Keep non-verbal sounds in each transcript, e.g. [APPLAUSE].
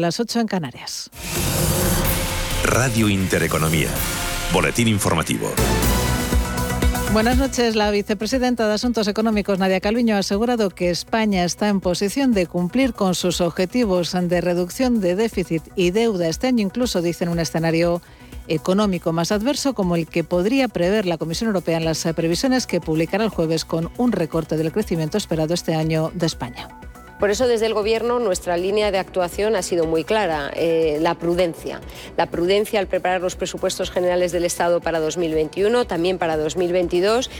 Las 8 en Canarias. Radio Intereconomía. Boletín informativo. Buenas noches. La vicepresidenta de Asuntos Económicos, Nadia Calviño, ha asegurado que España está en posición de cumplir con sus objetivos de reducción de déficit y deuda este año, incluso dice en un escenario económico más adverso como el que podría prever la Comisión Europea en las previsiones que publicará el jueves con un recorte del crecimiento esperado este año de España. Por eso desde el Gobierno nuestra línea de actuación ha sido muy clara, eh, la prudencia. La prudencia al preparar los presupuestos generales del Estado para 2021, también para 2022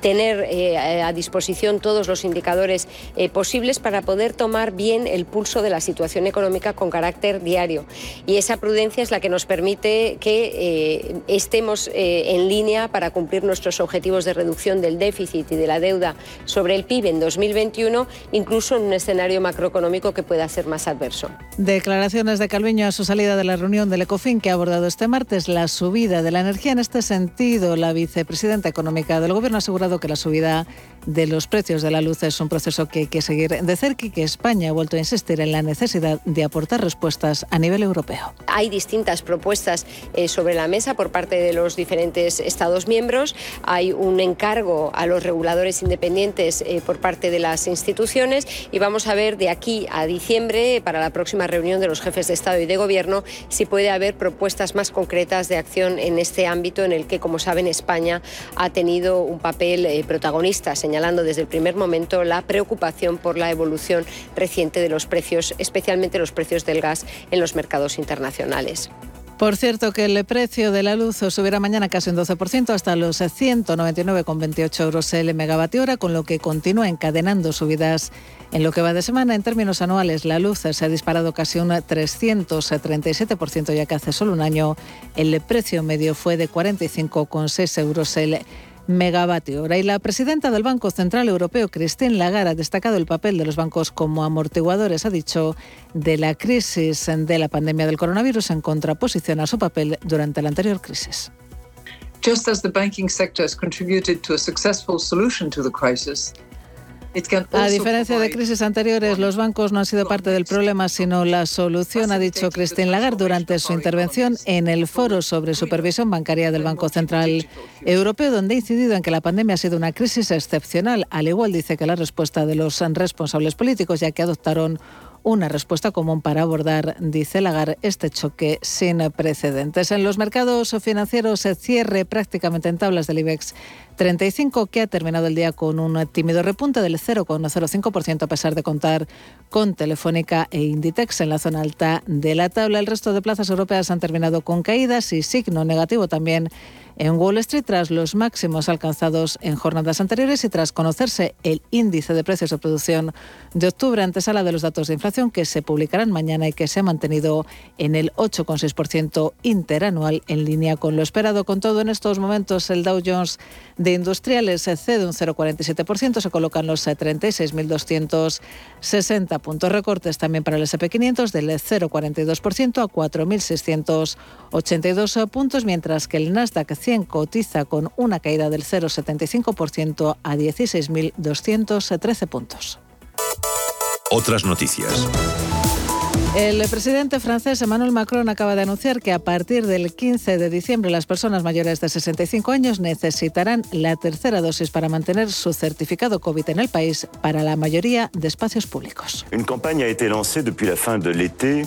tener eh, a disposición todos los indicadores eh, posibles para poder tomar bien el pulso de la situación económica con carácter diario. Y esa prudencia es la que nos permite que eh, estemos en línea para cumplir nuestros objetivos de reducción del déficit y de la deuda sobre el PIB en 2021, incluso en un escenario macroeconómico que pueda ser más adverso. Declaraciones de Calviño a su salida de la reunión del ECOFIN que ha abordado este martes la subida de la energía. En este sentido, la vicepresidenta económica del Gobierno ha asegurado que la subida de los precios de la luz es un proceso que hay que seguir de cerca y que España ha vuelto a insistir en la necesidad de aportar respuestas a nivel europeo. Hay distintas propuestas eh, sobre la mesa por parte de los diferentes Estados miembros. Hay un encargo a los reguladores independientes eh, por parte de las instituciones y vamos a ver de aquí a diciembre, para la próxima reunión de los jefes de Estado y de Gobierno, si puede haber propuestas más concretas de acción en este ámbito en el que, como saben, España ha tenido un papel eh, protagonista, señalando desde el primer momento la preocupación por la evolución reciente de los precios, especialmente los precios del gas en los mercados internacionales. Por cierto, que el precio de la luz subirá mañana casi un 12% hasta los 199,28 euros el megavatio hora, con lo que continúa encadenando subidas en lo que va de semana. En términos anuales, la luz se ha disparado casi un 337%, ya que hace solo un año el precio medio fue de 45,6 euros el megavatio. Y la presidenta del Banco Central Europeo, Christine Lagarde, ha destacado el papel de los bancos como amortiguadores, ha dicho, de la crisis de la pandemia del coronavirus en contraposición a su papel durante la anterior crisis. Just as the banking sector has contributed to a successful solution to the crisis, a diferencia de crisis anteriores, los bancos no han sido parte del problema, sino la solución, ha dicho Christine Lagarde durante su intervención en el foro sobre supervisión bancaria del Banco Central Europeo, donde ha incidido en que la pandemia ha sido una crisis excepcional, al igual dice que la respuesta de los responsables políticos, ya que adoptaron una respuesta común para abordar, dice Lagarde, este choque sin precedentes. En los mercados financieros se cierre prácticamente en tablas del IBEX 35, que ha terminado el día con un tímido repunte del 0,05% a pesar de contar con Telefónica e Inditex en la zona alta de la tabla. El resto de plazas europeas han terminado con caídas y signo negativo también en Wall Street tras los máximos alcanzados en jornadas anteriores y tras conocerse el índice de precios de producción de octubre, antesala de los datos de inflación que se publicarán mañana y que se ha mantenido en el 8,6% interanual en línea con lo esperado. Con todo, en estos momentos el Dow Jones de industriales cede un 0,47%, se colocan los 36.260 puntos. Recortes también para el SP500 del 0,42% a 4.682 puntos, mientras que el Nasdaq cotiza con una caída del 0,75% a 16.213 puntos. Otras noticias. El presidente francés Emmanuel Macron acaba de anunciar que a partir del 15 de diciembre las personas mayores de 65 años necesitarán la tercera dosis para mantener su certificado COVID en el país para la mayoría de espacios públicos. Una campaña ha été lancée depuis la fin de l'été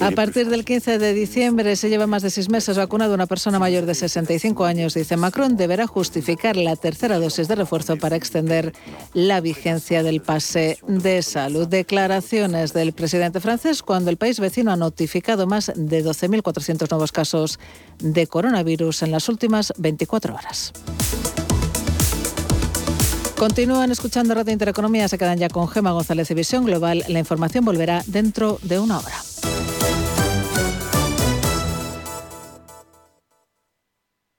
a partir del 15 de diciembre se lleva más de seis meses vacunado una persona mayor de 65 años, dice Macron, deberá justificar la tercera dosis de refuerzo para extender la vigencia del pase de salud. Declaraciones del presidente francés cuando el país vecino ha notificado más de 12.400 nuevos casos de coronavirus en las últimas 24 horas. Continúan escuchando Radio Intereconomía, se quedan ya con Gema González y Visión Global. La información volverá dentro de una hora.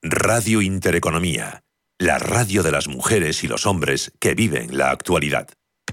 Radio Intereconomía, la radio de las mujeres y los hombres que viven la actualidad.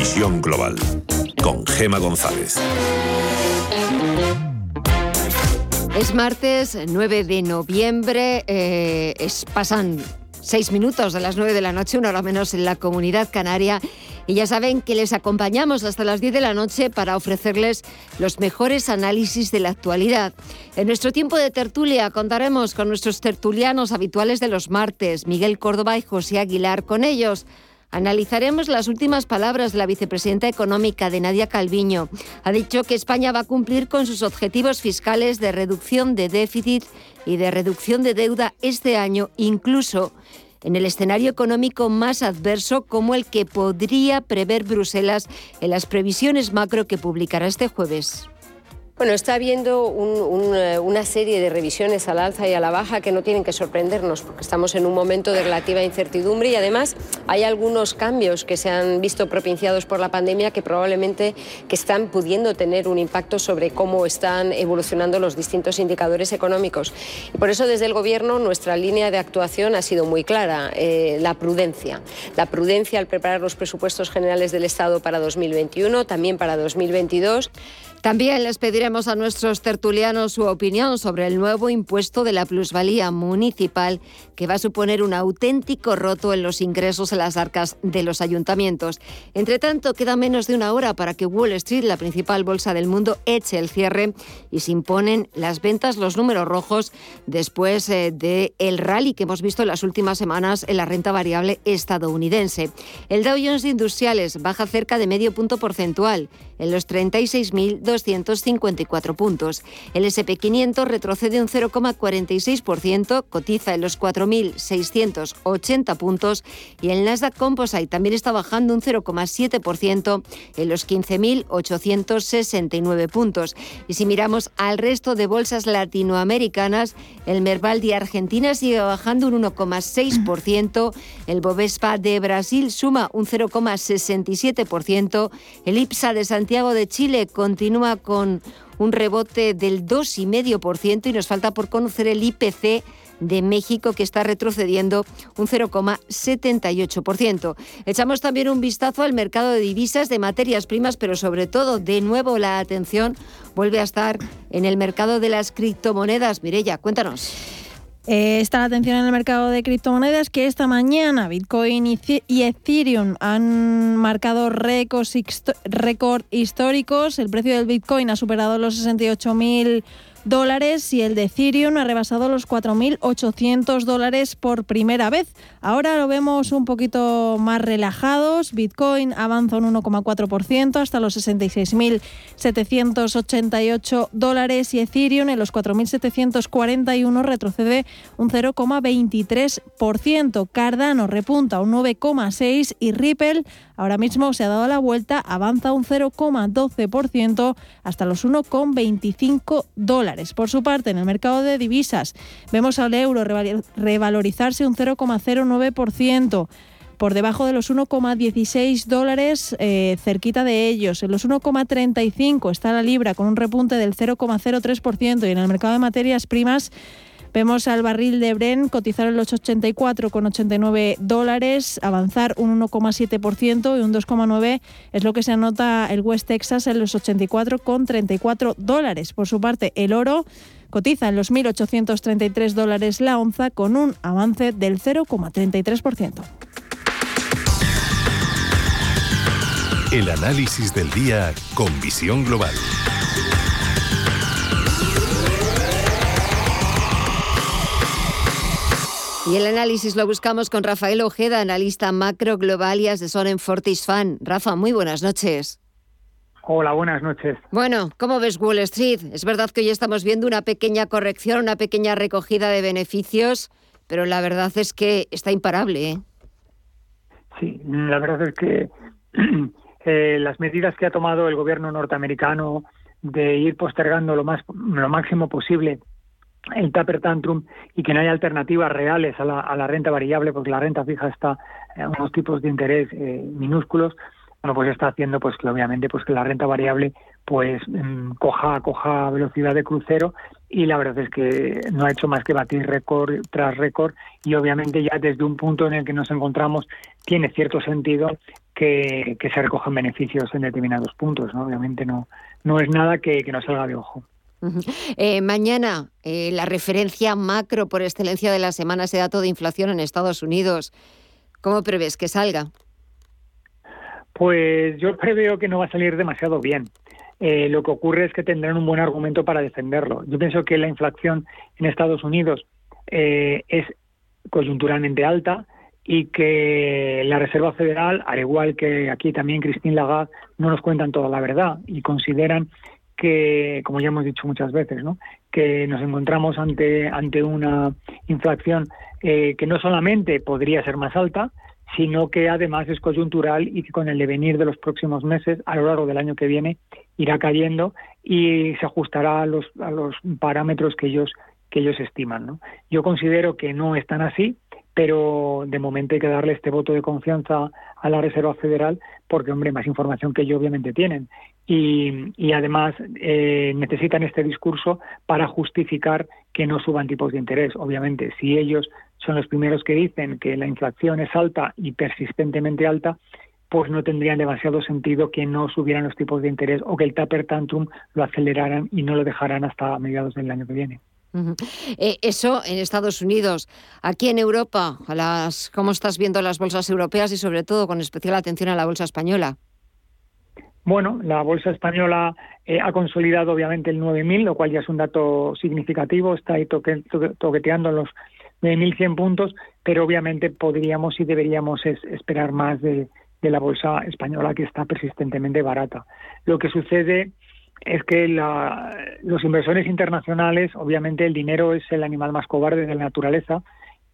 Visión Global con Gema González. Es martes 9 de noviembre, eh, es, pasan seis minutos de las 9 de la noche, una hora menos en la comunidad canaria. Y ya saben que les acompañamos hasta las 10 de la noche para ofrecerles los mejores análisis de la actualidad. En nuestro tiempo de tertulia contaremos con nuestros tertulianos habituales de los martes, Miguel Córdoba y José Aguilar. Con ellos Analizaremos las últimas palabras de la vicepresidenta económica de Nadia Calviño. Ha dicho que España va a cumplir con sus objetivos fiscales de reducción de déficit y de reducción de deuda este año, incluso en el escenario económico más adverso como el que podría prever Bruselas en las previsiones macro que publicará este jueves. Bueno, está habiendo eh, una serie de revisiones al alza y a la baja que no tienen que sorprendernos porque estamos en un momento de relativa incertidumbre y además hay algunos cambios que se han visto propiciados por la pandemia que probablemente que están pudiendo tener un impacto sobre cómo están evolucionando los distintos indicadores económicos. Y por eso desde el Gobierno nuestra línea de actuación ha sido muy clara, eh, la prudencia. La prudencia al preparar los presupuestos generales del Estado para 2021, también para 2022. También les pediremos a nuestros tertulianos su opinión sobre el nuevo impuesto de la plusvalía municipal que va a suponer un auténtico roto en los ingresos en las arcas de los ayuntamientos. Entre tanto, queda menos de una hora para que Wall Street, la principal bolsa del mundo, eche el cierre y se imponen las ventas, los números rojos, después eh, del rally que hemos visto en las últimas semanas en la renta variable estadounidense. El Dow Jones Industriales baja cerca de medio punto porcentual en los 36.254 puntos. El SP500 retrocede un 0,46%, cotiza en los 4.680 puntos y el Nasdaq Composite también está bajando un 0,7% en los 15.869 puntos. Y si miramos al resto de bolsas latinoamericanas, el Merval de Argentina sigue bajando un 1,6%, el Bovespa de Brasil suma un 0,67%, el IPSA de Santiago de Chile continúa con un rebote del 2,5% y nos falta por conocer el IPC de México que está retrocediendo un 0,78%. Echamos también un vistazo al mercado de divisas, de materias primas, pero sobre todo, de nuevo, la atención vuelve a estar en el mercado de las criptomonedas. Mirella, cuéntanos. Está la atención en el mercado de criptomonedas que esta mañana Bitcoin y Ethereum han marcado récords, récord históricos. El precio del Bitcoin ha superado los 68.000 dólares y el de Ethereum ha rebasado los 4.800 dólares por primera vez. Ahora lo vemos un poquito más relajados. Bitcoin avanza un 1,4% hasta los 66.788 dólares y Ethereum en los 4.741 retrocede un 0,23%. Cardano repunta un 9,6% y Ripple ahora mismo se ha dado la vuelta, avanza un 0,12% hasta los 1,25 dólares. Por su parte, en el mercado de divisas vemos al euro revalorizarse un 0,09% por debajo de los 1,16 dólares, eh, cerquita de ellos. En los 1,35 está la libra con un repunte del 0,03% y en el mercado de materias primas Vemos al barril de Bren cotizar en los 84,89 dólares, avanzar un 1,7% y un 2,9% es lo que se anota el West Texas en los 84,34 dólares. Por su parte, el oro cotiza en los 1.833 dólares la onza con un avance del 0,33%. El análisis del día con visión global. Y el análisis lo buscamos con Rafael Ojeda, analista macro global y asesor en Fortis Fan. Rafa, muy buenas noches. Hola, buenas noches. Bueno, ¿cómo ves Wall Street? Es verdad que hoy estamos viendo una pequeña corrección, una pequeña recogida de beneficios, pero la verdad es que está imparable. ¿eh? Sí, la verdad es que [CLEARS THROAT] eh, las medidas que ha tomado el gobierno norteamericano de ir postergando lo, más, lo máximo posible el taper tantrum y que no haya alternativas reales a la, a la renta variable, porque la renta fija está a unos tipos de interés eh, minúsculos, bueno, pues está haciendo pues que obviamente pues que la renta variable pues mm, coja coja velocidad de crucero y la verdad es que no ha hecho más que batir récord tras récord y obviamente ya desde un punto en el que nos encontramos tiene cierto sentido que, se recojan beneficios en determinados puntos, ¿no? Obviamente no no es nada que, que no salga de ojo. Eh, mañana, eh, la referencia macro por excelencia de la semana, ese dato de inflación en Estados Unidos. ¿Cómo prevés que salga? Pues yo preveo que no va a salir demasiado bien. Eh, lo que ocurre es que tendrán un buen argumento para defenderlo. Yo pienso que la inflación en Estados Unidos es coyunturalmente alta y que la Reserva Federal, al igual que aquí también Christine Lagarde, no nos cuentan toda la verdad y consideran que, como ya hemos dicho muchas veces, ¿no? que nos encontramos ante, ante una inflación eh, que no solamente podría ser más alta, sino que además es coyuntural y que con el devenir de los próximos meses, a lo largo del año que viene, irá cayendo y se ajustará a los, a los parámetros que ellos, que ellos estiman. ¿no? Yo considero que no están así, pero de momento hay que darle este voto de confianza a la Reserva Federal porque, hombre, más información que ellos obviamente tienen y, además eh, necesitan este discurso para justificar que no suban tipos de interés. Obviamente, si ellos son los primeros que dicen que la inflación es alta y persistentemente alta, pues no tendrían demasiado sentido que no subieran los tipos de interés o que el taper tantrum lo aceleraran y no lo dejaran hasta mediados del año que viene. Eh, eso en Estados Unidos. Aquí en Europa, a las, ¿cómo estás viendo las bolsas europeas y sobre todo con especial atención a la bolsa española? Bueno, la bolsa española eh, ha consolidado obviamente el 9.000, lo cual ya es un dato significativo, está ahí toqueteando los 9.100 puntos, pero obviamente podríamos y deberíamos esperar más de, la bolsa española que está persistentemente barata. Lo que sucede es que los inversores internacionales, obviamente el dinero es el animal más cobarde de la naturaleza,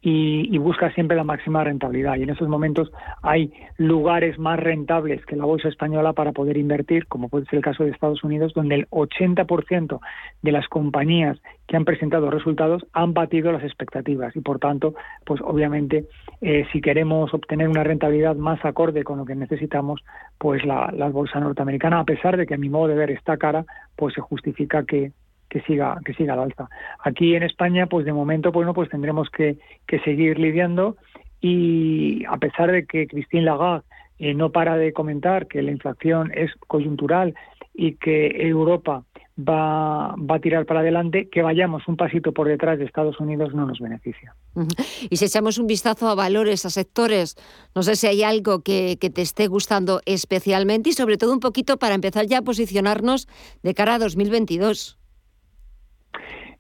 y, busca siempre la máxima rentabilidad. Y en esos momentos hay lugares más rentables que la bolsa española para poder invertir, como puede ser el caso de Estados Unidos, donde el 80% de las compañías que han presentado resultados han batido las expectativas y por tanto, pues obviamente, eh, si queremos obtener una rentabilidad más acorde con lo que necesitamos, pues la, la bolsa norteamericana, a pesar de que a mi modo de ver está cara, pues se justifica que que siga que siga al alza. Aquí en España, pues de momento, bueno, pues tendremos que, que seguir lidiando y a pesar de que Christine Lagarde eh, no para de comentar que la inflación es coyuntural y que Europa va, va a tirar para adelante, que vayamos un pasito por detrás de Estados Unidos no nos beneficia. Y si echamos un vistazo a valores, a sectores, no sé si hay algo que, que te esté gustando especialmente y sobre todo un poquito para empezar ya a posicionarnos de cara a 2022.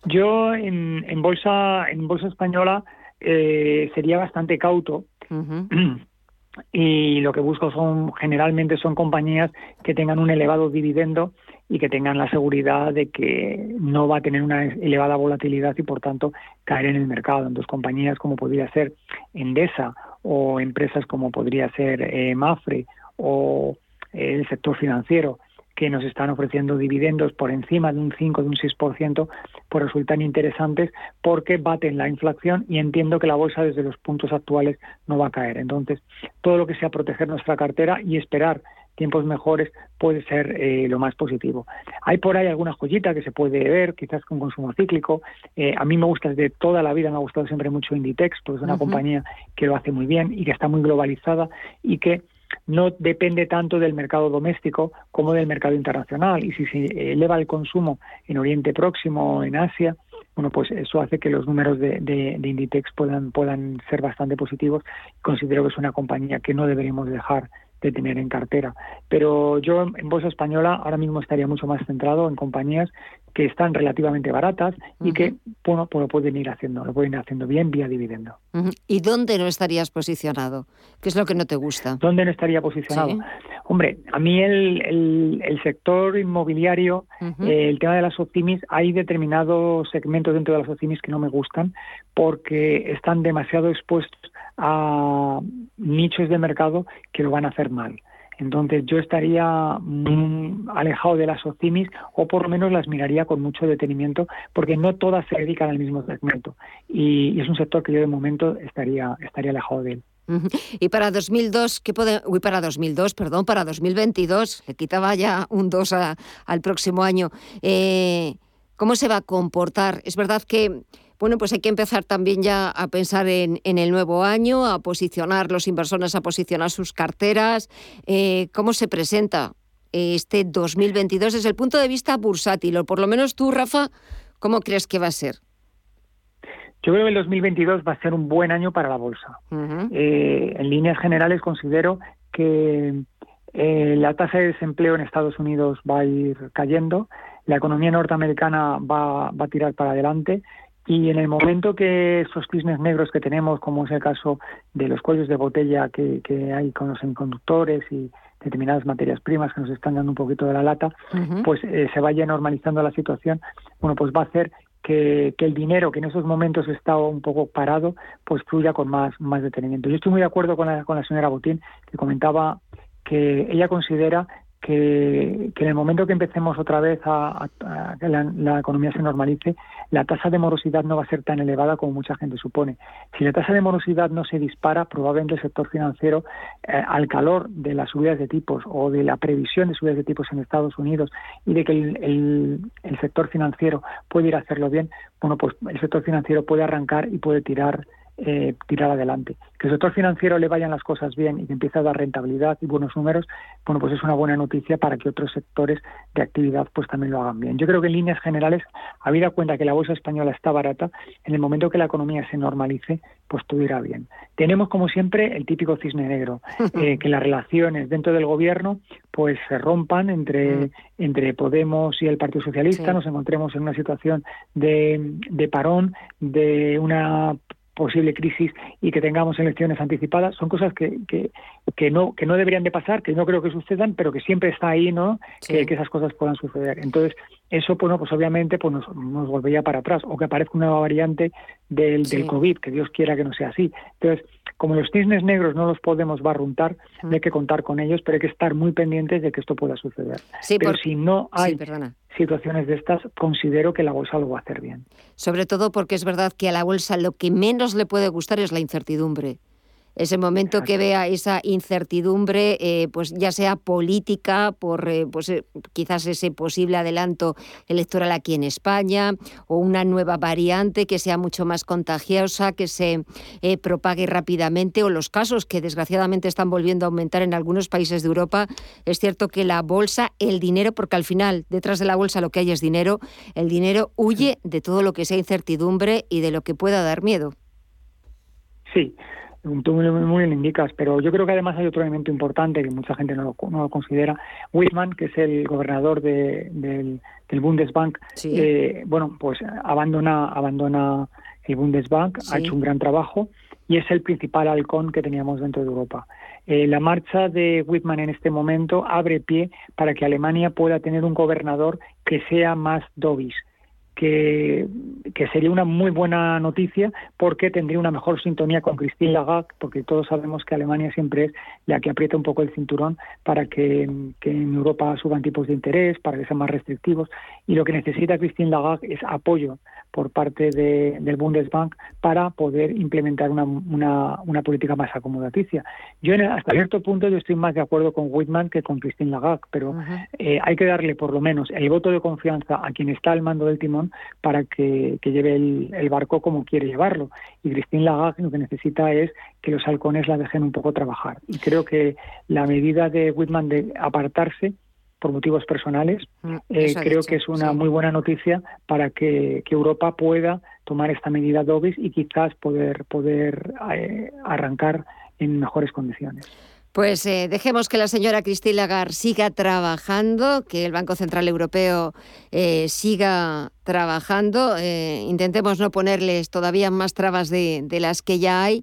Yo en, en bolsa en bolsa española eh, sería bastante cauto [CLEARS THROAT] y lo que busco son generalmente son compañías que tengan un elevado dividendo y que tengan la seguridad de que no va a tener una elevada volatilidad y por tanto caer en el mercado. Entonces compañías como podría ser Endesa o empresas como podría ser eh, Mafre o el sector financiero que nos están ofreciendo dividendos por encima de un 5, de un 6%, pues resultan interesantes porque baten la inflación y entiendo que la bolsa desde los puntos actuales no va a caer. Entonces, todo lo que sea proteger nuestra cartera y esperar tiempos mejores puede ser eh, lo más positivo. Hay por ahí alguna joyita que se puede ver, quizás con consumo cíclico. Eh, a mí me gusta desde toda la vida, me ha gustado siempre mucho Inditex, porque es una compañía que lo hace muy bien y que está muy globalizada y que no depende tanto del mercado doméstico como del mercado internacional. Y si se eleva el consumo en Oriente Próximo o en Asia, bueno, pues eso hace que los números de, de, Inditex puedan, puedan ser bastante positivos. Considero que es una compañía que no deberíamos dejar de tener en cartera. Pero yo en bolsa española ahora mismo estaría mucho más centrado en compañías que están relativamente baratas y que bueno, pues lo pueden ir haciendo, lo pueden ir haciendo bien vía dividendo. ¿Y dónde no estarías posicionado? ¿Qué es lo que no te gusta? ¿Dónde no estaría posicionado? Hombre, a mí el, el, sector inmobiliario, eh, el tema de las optimis, hay determinados segmentos dentro de las optimis que no me gustan porque están demasiado expuestos a nichos de mercado que lo van a hacer mal. Entonces yo estaría alejado de las OCIMIS o por lo menos las miraría con mucho detenimiento porque no todas se dedican al mismo segmento y, es un sector que yo de momento estaría, estaría alejado de él. Y para 2002, ¿qué puede, uy, para 2002, perdón, para 2022, le quitaba ya un 2 al próximo año. Eh, ¿Cómo se va a comportar? Es verdad que bueno, pues hay que empezar también ya a pensar en, el nuevo año, a posicionar los inversores, a posicionar sus carteras. Eh, ¿Cómo se presenta este 2022 desde el punto de vista bursátil? O por lo menos tú, Rafa, ¿cómo crees que va a ser? Yo creo que el 2022 va a ser un buen año para la bolsa. Eh, en líneas generales considero que eh, la tasa de desempleo en Estados Unidos va a ir cayendo, la economía norteamericana va, va a tirar para adelante y en el momento que esos cisnes negros que tenemos, como es el caso de los cuellos de botella que, hay con los semiconductores y determinadas materias primas que nos están dando un poquito de la lata, pues eh, se vaya normalizando la situación, bueno, pues va a hacer que, el dinero que en esos momentos está un poco parado, pues fluya con más, más detenimiento. Yo estoy muy de acuerdo con la, con la señora Botín, que comentaba que ella considera que, en el momento que empecemos otra vez a, que la, economía se normalice, la tasa de morosidad no va a ser tan elevada como mucha gente supone. Si la tasa de morosidad no se dispara, probablemente el sector financiero, eh, al calor de las subidas de tipos o de la previsión de subidas de tipos en Estados Unidos y de que el, el sector financiero puede ir a hacerlo bien, bueno, pues el sector financiero puede arrancar y puede tirar eh, tirar adelante. Que el sector financiero le vayan las cosas bien y que empiece a dar rentabilidad y buenos números, bueno, pues es una buena noticia para que otros sectores de actividad pues también lo hagan bien. Yo creo que en líneas generales, habida cuenta que la bolsa española está barata, en el momento que la economía se normalice, pues todo irá bien. Tenemos, como siempre, el típico cisne negro, [LAUGHS] eh, que las relaciones dentro del gobierno pues se rompan entre, mm. entre Podemos y el Partido Socialista, nos encontremos en una situación de, de parón, de una posible crisis y que tengamos elecciones anticipadas son cosas que, que, que, no que no deberían de pasar que no creo que sucedan pero que siempre está ahí no que, esas cosas puedan suceder. Entonces eso pues, pues obviamente pues nos, nos volvería para atrás o que aparezca una nueva variante del, del covid que Dios quiera que no sea así. Entonces como los cisnes negros no los podemos barruntar, hay que contar con ellos, pero hay que estar muy pendientes de que esto pueda suceder. pero si no hay situaciones de estas, considero que la bolsa lo va a hacer bien. Sobre todo porque es verdad que a la bolsa lo que menos le puede gustar es la incertidumbre ese momento que vea esa incertidumbre, eh, pues ya sea política, por eh, pues, eh, quizás ese posible adelanto electoral aquí en España, o una nueva variante que sea mucho más contagiosa, que se propague rápidamente, o los casos que desgraciadamente están volviendo a aumentar en algunos países de Europa. Es cierto que la bolsa, el dinero, porque al final detrás de la bolsa lo que hay es dinero, el dinero huye de todo lo que sea incertidumbre y de lo que pueda dar miedo. Sí, tú muy, muy bien indicas, pero yo creo que además hay otro elemento importante que mucha gente no lo, no lo considera. Wittmann, que es el gobernador de, del, del, Bundesbank, eh, bueno, pues abandona, abandona el Bundesbank, ha hecho un gran trabajo y es el principal halcón que teníamos dentro de Europa. Eh, la marcha de Wittmann en este momento abre pie para que Alemania pueda tener un gobernador que sea más dovish, que, sería una muy buena noticia porque tendría una mejor sintonía con Christine Lagarde, porque todos sabemos que Alemania siempre es la que aprieta un poco el cinturón para que, que en Europa suban tipos de interés, para que sean más restrictivos, y lo que necesita Christine Lagarde es apoyo por parte de, del Bundesbank para poder implementar una, una, una política más acomodaticia. Yo hasta cierto punto yo estoy más de acuerdo con Whitman que con Christine Lagarde, pero eh, hay que darle por lo menos el voto de confianza a quien está al mando del timón para que, lleve el, barco como quiere llevarlo. Y Christine Lagarde lo que necesita es que los halcones la dejen un poco trabajar. Y creo que la medida de Whitman de apartarse por motivos personales, mm, eh, creo que es una muy buena noticia para que, Europa pueda tomar esta medida DOBIS y quizás poder, poder eh, arrancar en mejores condiciones. Pues eh, dejemos que la señora Christine Lagarde siga trabajando, que el Banco Central Europeo eh, siga trabajando. Eh, intentemos no ponerles todavía más trabas de, de, las que ya hay.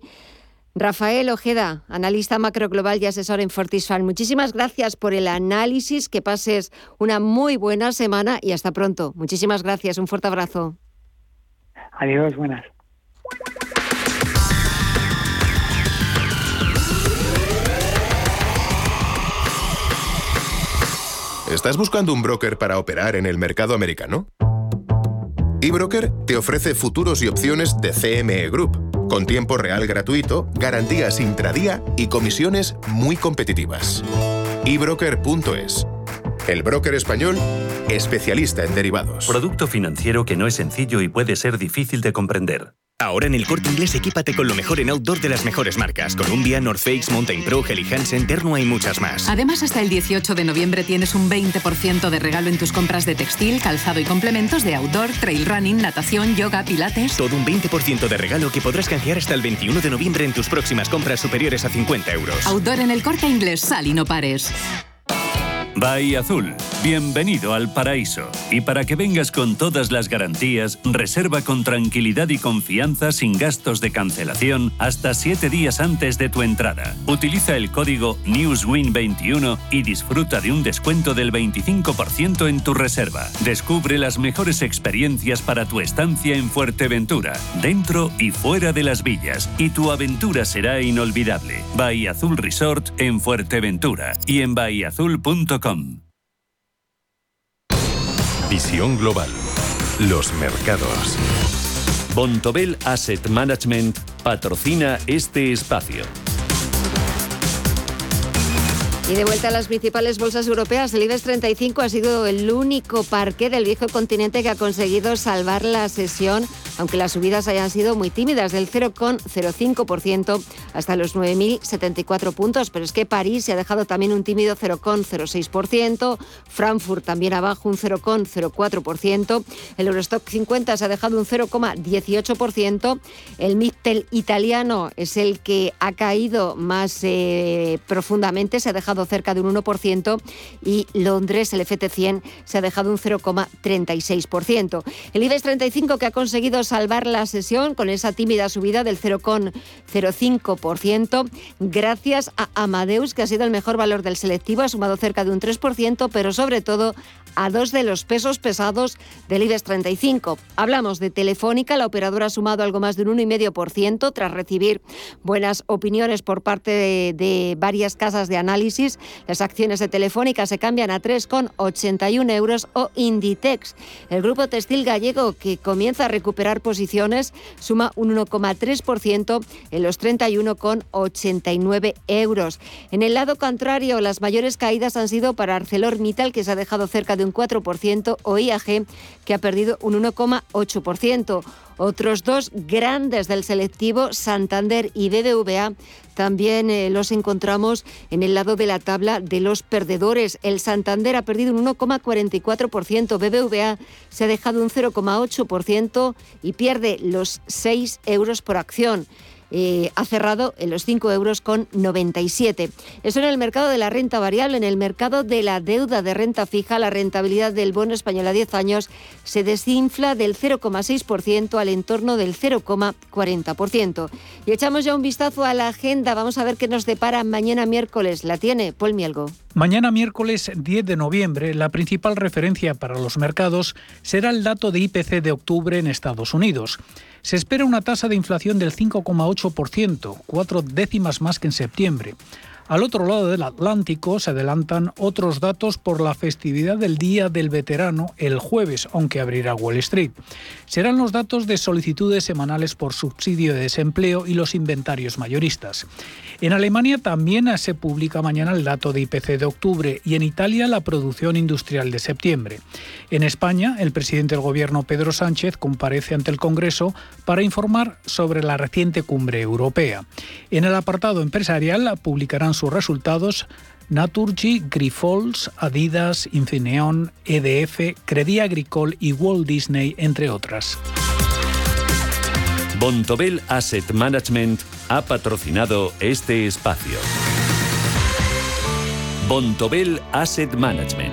Rafael Ojeda, analista macro global y asesor en Fortisfan. Muchísimas gracias por el análisis. Que pases una muy buena semana y hasta pronto. Muchísimas gracias. Un fuerte abrazo. Adiós, buenas. ¿Estás buscando un broker para operar en el mercado americano? eBroker te ofrece futuros y opciones de CME Group, con tiempo real gratuito, garantías intradía y comisiones muy competitivas. ebroker.es. El broker español, especialista en derivados. Producto financiero que no es sencillo y puede ser difícil de comprender. Ahora en el corte inglés equípate con lo mejor en outdoor de las mejores marcas. Columbia, North Face, Mountain Pro, Helly Hansen, Ternua y muchas más. Además, hasta el 18 de noviembre tienes un 20% de regalo en tus compras de textil, calzado y complementos de outdoor, trail running, natación, yoga, pilates. Todo un 20% de regalo que podrás canjear hasta el 21 de noviembre en tus próximas compras superiores a 50 euros. Outdoor en el corte inglés, sal y no pares. Bahía Azul, bienvenido al paraíso. Y para que vengas con todas las garantías, reserva con tranquilidad y confianza sin gastos de cancelación hasta 7 días antes de tu entrada. Utiliza el código NEWSWIN21 y disfruta de un descuento del 25% en tu reserva. Descubre las mejores experiencias para tu estancia en Fuerteventura, dentro y fuera de las villas, y tu aventura será inolvidable. Bahía Azul Resort en Fuerteventura y en bahiazul.com. Visión global. Los mercados. Bontobel Asset Management patrocina este espacio. Y de vuelta a las principales bolsas europeas, el IBEX 35 ha sido el único parque del viejo continente que ha conseguido salvar la sesión, aunque las subidas hayan sido muy tímidas, del 0,05% hasta los 9.074 puntos. Pero es que París se ha dejado también un tímido 0,06%, Frankfurt también abajo un 0,04%, el Eurostock 50 se ha dejado un 0,18%, el Mittel italiano es el que ha caído más eh, profundamente, se ha dejado cerca de un 1% y Londres, el FT100, se ha dejado un 0,36%. El IBEX 35 que ha conseguido salvar la sesión con esa tímida subida del 0,05% gracias a Amadeus, que ha sido el mejor valor del selectivo, ha sumado cerca de un 3%, pero sobre todo a dos de los pesos pesados del IBEX 35. Hablamos de Telefónica, la operadora ha sumado algo más de un 1,5% tras recibir buenas opiniones por parte de, de varias casas de análisis las acciones de Telefónica se cambian a 3,81 euros o Inditex. El grupo textil gallego, que comienza a recuperar posiciones, suma un 1,3% en los 31,89 euros. En el lado contrario, las mayores caídas han sido para ArcelorMittal, que se ha dejado cerca de un 4%, o IAG, que ha perdido un 1,8%. Otros dos grandes del selectivo, Santander y BBVA, también eh, los encontramos en el lado de la tabla de los perdedores. El Santander ha perdido un 1,44%, BBVA se ha dejado un 0,8% y pierde los 6 euros por acción. Eh, ha cerrado en los 5 euros con 97. Eso en el mercado de la renta variable. En el mercado de la deuda de renta fija, la rentabilidad del bono español a 10 años se desinfla del 0,6% al entorno del 0,40%. Y echamos ya un vistazo a la agenda. Vamos a ver qué nos depara mañana miércoles. La tiene Paul Mielgo. Mañana miércoles 10 de noviembre, la principal referencia para los mercados será el dato de IPC de octubre en Estados Unidos. Se espera una tasa de inflación del 5,8%, cuatro décimas más que en septiembre. Al otro lado del Atlántico se adelantan otros datos por la festividad del Día del Veterano el jueves, aunque abrirá Wall Street. Serán los datos de solicitudes semanales por subsidio de desempleo y los inventarios mayoristas. En Alemania también se publica mañana el dato de IPC de octubre y en Italia la producción industrial de septiembre. En España, el presidente del gobierno Pedro Sánchez comparece ante el Congreso para informar sobre la reciente cumbre europea. En el apartado empresarial publicarán sus resultados Naturgy, Grifols, Adidas, Infineon, EDF, Credit Agricole y Walt Disney, entre otras. Bontobel Asset Management ha patrocinado este espacio. Bontobel Asset Management.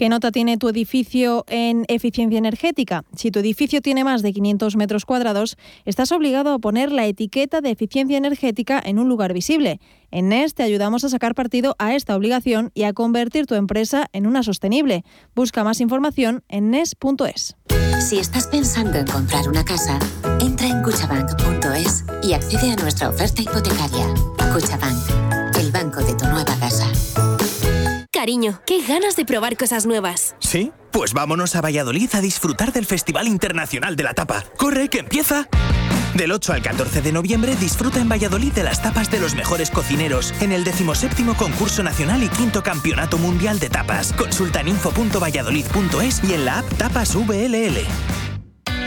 ¿Qué nota tiene tu edificio en eficiencia energética? Si tu edificio tiene más de 500 metros cuadrados, estás obligado a poner la etiqueta de eficiencia energética en un lugar visible. En NES te ayudamos a sacar partido a esta obligación y a convertir tu empresa en una sostenible. Busca más información en NES.es. Si estás pensando en comprar una casa, entra en cuchabank.es y accede a nuestra oferta hipotecaria. Cuchabank, el banco de tu nueva. Cariño, qué ganas de probar cosas nuevas. ¿Sí? Pues vámonos a Valladolid a disfrutar del Festival Internacional de la Tapa. ¡Corre, que empieza! Del 8 al 14 de noviembre disfruta en Valladolid de las tapas de los mejores cocineros en el 17 concurso nacional y quinto campeonato mundial de tapas. Consulta en info.valladolid.es y en la app Tapas VLL.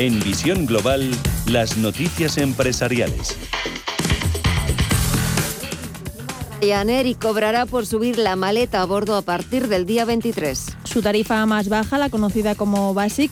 En Visión Global, las noticias empresariales. Ryanair y cobrará por subir la maleta a bordo a partir del día 23. Su tarifa más baja, la conocida como Basic,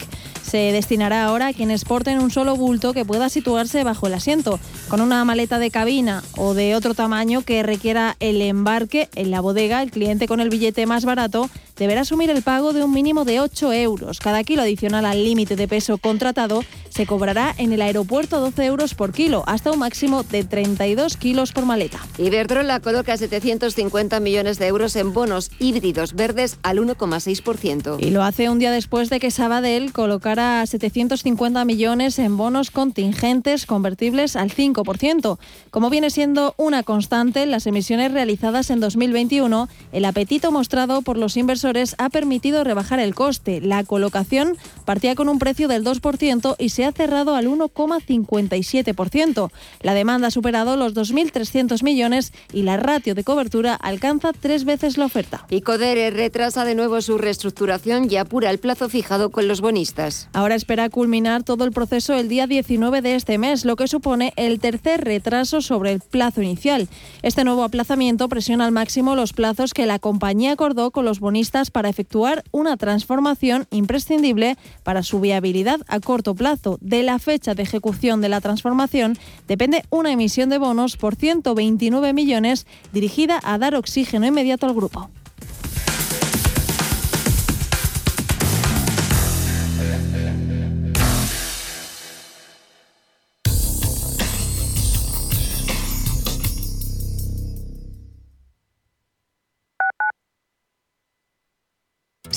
se destinará ahora a quienes porten un solo bulto que pueda situarse bajo el asiento, con una maleta de cabina o de otro tamaño que requiera el embarque en la bodega. El cliente con el billete más barato deberá asumir el pago de un mínimo de 8 euros. Cada kilo adicional al límite de peso contratado se cobrará en el aeropuerto 12 euros por kilo, hasta un máximo de 32 kilos por maleta. Iberdrola coloca 750 millones de euros en bonos híbridos verdes al 1,6%. Y lo hace un día después de que Sabadell colocara 750 millones en bonos contingentes convertibles al 5%. Como viene siendo una constante en las emisiones realizadas en 2021, el apetito mostrado por los inversores ha permitido rebajar el coste. La colocación partía con un precio del 2% y se ha cerrado al 1,57%. La demanda ha superado los 2.300 millones y la ratio de cobertura alcanza tres veces la oferta. Y Codere retrasa de nuevo su reestructuración y apura el plazo fijado con los bonistas. Ahora espera culminar todo el proceso el día 19 de este mes, lo que supone el tercer retraso sobre el plazo inicial. Este nuevo aplazamiento presiona al máximo los plazos que la compañía acordó con los bonistas para efectuar una transformación imprescindible para su viabilidad a corto plazo. De la fecha de ejecución de la transformación depende una emisión de bonos por 129 millones dirigida a dar oxígeno inmediato al grupo.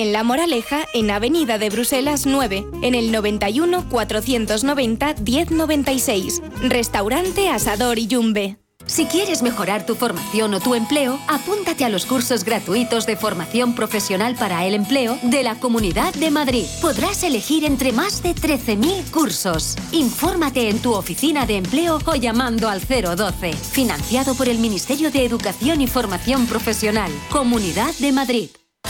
en La Moraleja, en Avenida de Bruselas 9, en el 91 490 1096. Restaurante Asador Iyumbe. Si quieres mejorar tu formación o tu empleo, apúntate a los cursos gratuitos de formación profesional para el empleo de la Comunidad de Madrid. Podrás elegir entre más de 13.000 cursos. Infórmate en tu oficina de empleo o llamando al 012. Financiado por el Ministerio de Educación y Formación Profesional. Comunidad de Madrid.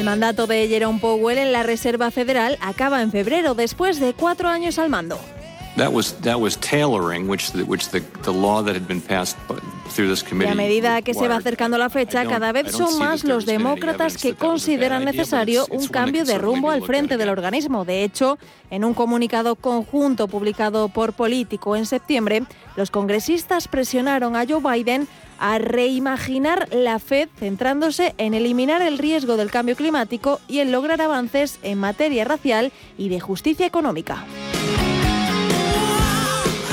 El mandato de Jerome Powell en la Reserva Federal acaba en febrero, después de cuatro años al mando. A medida que se va acercando la fecha, cada vez son más los demócratas que consideran necesario un cambio de rumbo al frente del organismo. De hecho, en un comunicado conjunto publicado por Político en septiembre, los congresistas presionaron a Joe Biden a reimaginar la Fed centrándose en eliminar el riesgo del cambio climático y en lograr avances en materia racial y de justicia económica.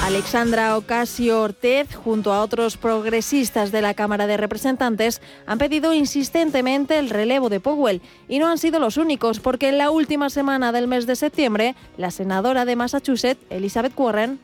Alexandra Ocasio Ortez, junto a otros progresistas de la Cámara de Representantes, han pedido insistentemente el relevo de Powell. Y no han sido los únicos, porque en la última semana del mes de septiembre, la senadora de Massachusetts, Elizabeth Warren.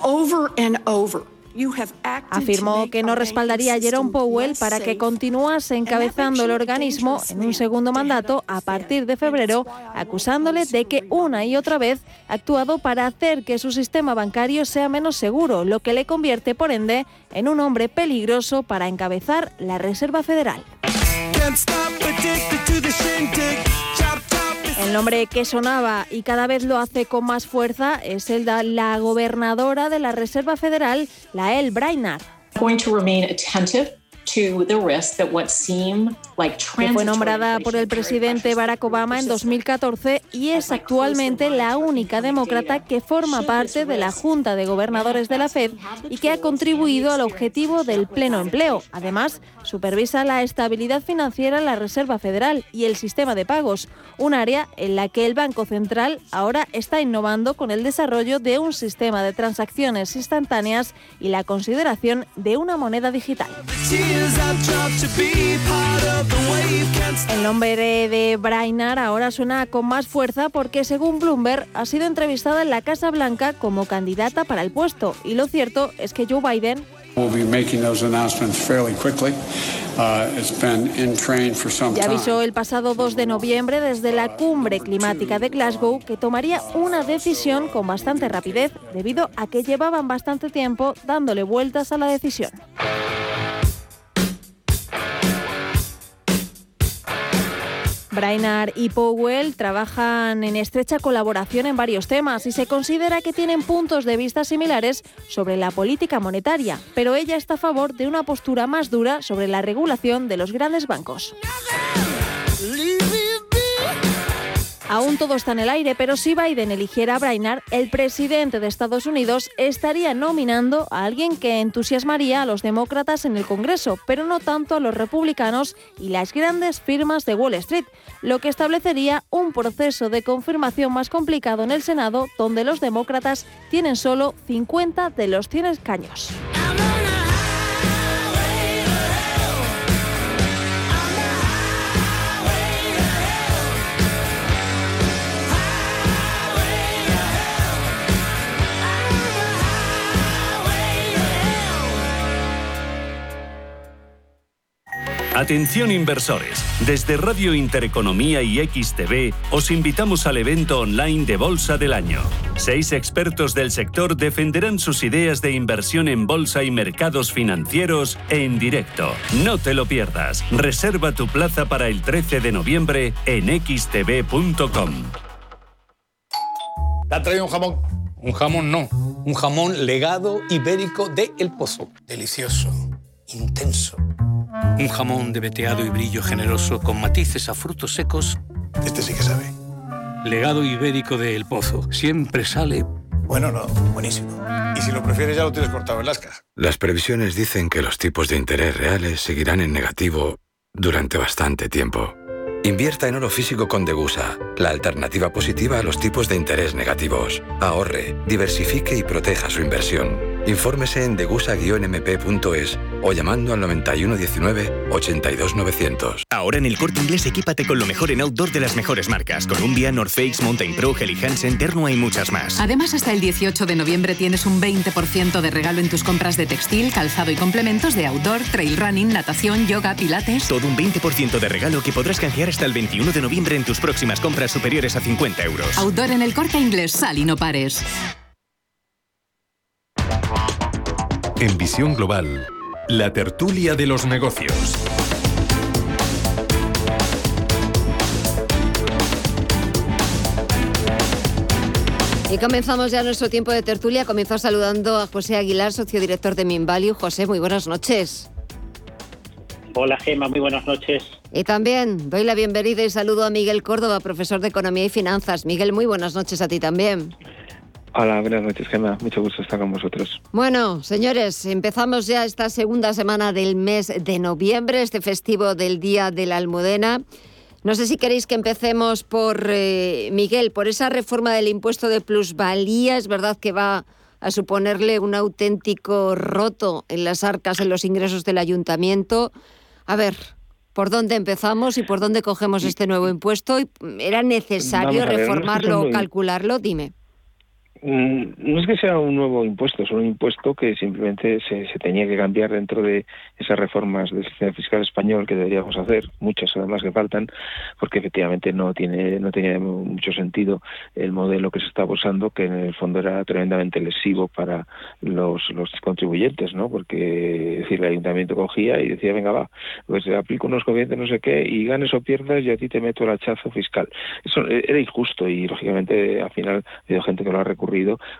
Over and over. You have acted to afirmó que no respaldaría a Jerome Powell para que continuase encabezando el organismo en un segundo mandato a partir de febrero, acusándole de que una y otra vez ha actuado para hacer que su sistema bancario sea menos seguro, lo que le convierte, por ende, en un hombre peligroso para encabezar la Reserva Federal. El nombre que sonaba y cada vez lo hace con más fuerza es el de la gobernadora de la Reserva Federal, Lael Brainard. going to remain attentive to the risk that what seem like que fue nombrada por el presidente Barack Obama en 2014 y es actualmente la única demócrata que forma parte de la Junta de Gobernadores de la Fed y que ha contribuido al objetivo del pleno empleo. Además, supervisa la estabilidad financiera en la Reserva Federal y el sistema de pagos, un área en la que el Banco Central ahora está innovando con el desarrollo de un sistema de transacciones instantáneas y la consideración de una moneda digital. El nombre de Brainard ahora suena con más fuerza porque, según Bloomberg, ha sido entrevistada en la Casa Blanca como candidata para el puesto. Y lo cierto es que Joe Biden We'll be making those announcements fairly quickly. Uh, ya avisó el pasado 2 de noviembre desde la cumbre climática de Glasgow que tomaría una decisión con bastante rapidez debido a que llevaban bastante tiempo dándole vueltas a la decisión. Brainard y Powell trabajan en estrecha colaboración en varios temas y se considera que tienen puntos de vista similares sobre la política monetaria, pero ella está a favor de una postura más dura sobre la regulación de los grandes bancos. Aún todo está en el aire, pero si Biden eligiera a Brainard, el presidente de Estados Unidos estaría nominando a alguien que entusiasmaría a los demócratas en el Congreso, pero no tanto a los republicanos y las grandes firmas de Wall Street, lo que establecería un proceso de confirmación más complicado en el Senado, donde los demócratas tienen solo 50 de los 100 escaños. Atención inversores, desde Radio Intereconomía y XTV os invitamos al evento online de Bolsa del Año. Seis expertos del sector defenderán sus ideas de inversión en bolsa y mercados financieros en directo. No te lo pierdas. Reserva tu plaza para el 13 de noviembre en xtv.com. ¿Te ha traído un jamón? Un jamón no. Un jamón legado ibérico de El Pozo. Delicioso. Intenso. Un jamón de veteado y brillo generoso con matices a frutos secos. Este sí que sabe. Legado ibérico de El Pozo. Siempre sale. Bueno, no. Buenísimo. Y si lo prefieres ya lo tienes cortado en lasca. Las previsiones dicen que los tipos de interés reales seguirán en negativo durante bastante tiempo. Invierta en oro físico con Degusa, la alternativa positiva a los tipos de interés negativos. Ahorre, diversifique y proteja su inversión. Infórmese en degusa-mp.es o llamando al 9119-82900. Ahora en el corte inglés equípate con lo mejor en outdoor de las mejores marcas. Columbia, North Face, Mountain Pro, Helly Hansen, Ternua y muchas más. Además, hasta el 18 de noviembre tienes un 20% de regalo en tus compras de textil, calzado y complementos de outdoor, trail running, natación, yoga, pilates. Todo un 20% de regalo que podrás canjear hasta el 21 de noviembre en tus próximas compras superiores a 50 euros. Outdoor en el corte inglés, sal y no pares. En Visión Global, la tertulia de los negocios. Y comenzamos ya nuestro tiempo de tertulia. Comenzó saludando a José Aguilar, socio director de Minvalue. José, muy buenas noches. Hola Gema, muy buenas noches. Y también doy la bienvenida y saludo a Miguel Córdoba, profesor de Economía y Finanzas. Miguel, muy buenas noches a ti también. Hola, buenas noches Gema, mucho gusto estar con vosotros. Bueno, señores, empezamos ya esta segunda semana del mes de noviembre, este festivo del Día de la Almudena. No sé si queréis que empecemos por eh, Miguel, por esa reforma del impuesto de plusvalía. Es verdad que va a suponerle un auténtico roto en las arcas, en los ingresos del ayuntamiento. A ver, ¿por dónde empezamos y por dónde cogemos este nuevo impuesto? ¿Era necesario reformarlo o calcularlo? Dime. Mm, No es que sea un nuevo impuesto, es un impuesto que simplemente se, tenía que cambiar dentro de esas reformas del sistema fiscal español que deberíamos hacer, muchas además que faltan, porque efectivamente no tiene no tenía mucho sentido el modelo que se estaba usando, que en el fondo era tremendamente lesivo para los, los contribuyentes, ¿no? Porque decir, el ayuntamiento cogía y decía, venga, va, pues aplico unos coeficientes no sé qué y ganes o pierdas y a ti te meto el hachazo fiscal. Eso era injusto y lógicamente al final ha habido gente que lo ha recurrido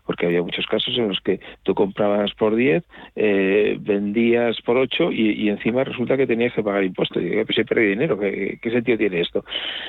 porque había muchos casos en los que tú comprabas por 10, eh, vendías por 8 y, encima resulta que tenías que pagar impuestos. Y pues he perdido dinero, ¿qué, sentido tiene esto?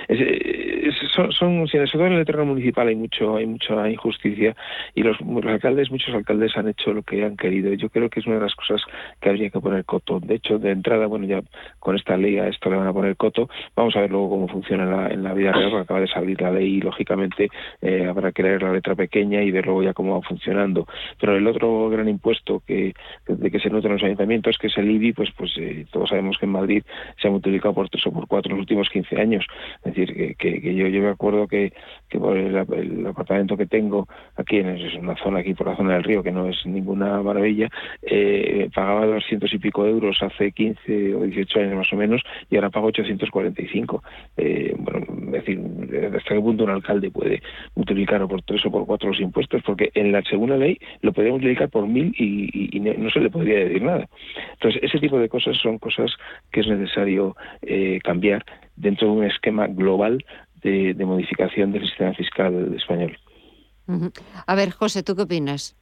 Es, es- son, son, todo en el terreno municipal hay mucho hay mucha injusticia y los, los alcaldes, muchos alcaldes han hecho lo que han querido. Yo creo que es una de las cosas que habría que poner coto. De hecho, de entrada, bueno, ya con esta ley a esto le van a poner coto. Vamos a ver luego cómo funciona en la, en la vida real, porque acaba de salir la ley y lógicamente eh, habrá que leer la letra pequeña y ver luego ya cómo va funcionando. Pero el otro gran impuesto que de que se nota en los ayuntamientos, que es el IBI, pues pues eh, todos sabemos que en Madrid se ha multiplicado por tres o por cuatro en los últimos 15 años. Es decir, que, que- yo, yo me acuerdo que, que por el, apartamento que tengo aquí en una zona aquí por la zona del río que no es ninguna maravilla, eh, pagaba 200 y pico euros hace 15 o 18 años más o menos y ahora pago 845. Eh, bueno, es decir, hasta qué punto un alcalde puede multiplicar por tres o por cuatro los impuestos, porque en la segunda ley lo podría multiplicar por mil y, y- y no se le podría decir nada. Entonces, ese tipo de cosas son cosas que es necesario eh, cambiar dentro de un esquema global de, de modificación del sistema fiscal español. A ver, José, ¿tú qué opinas?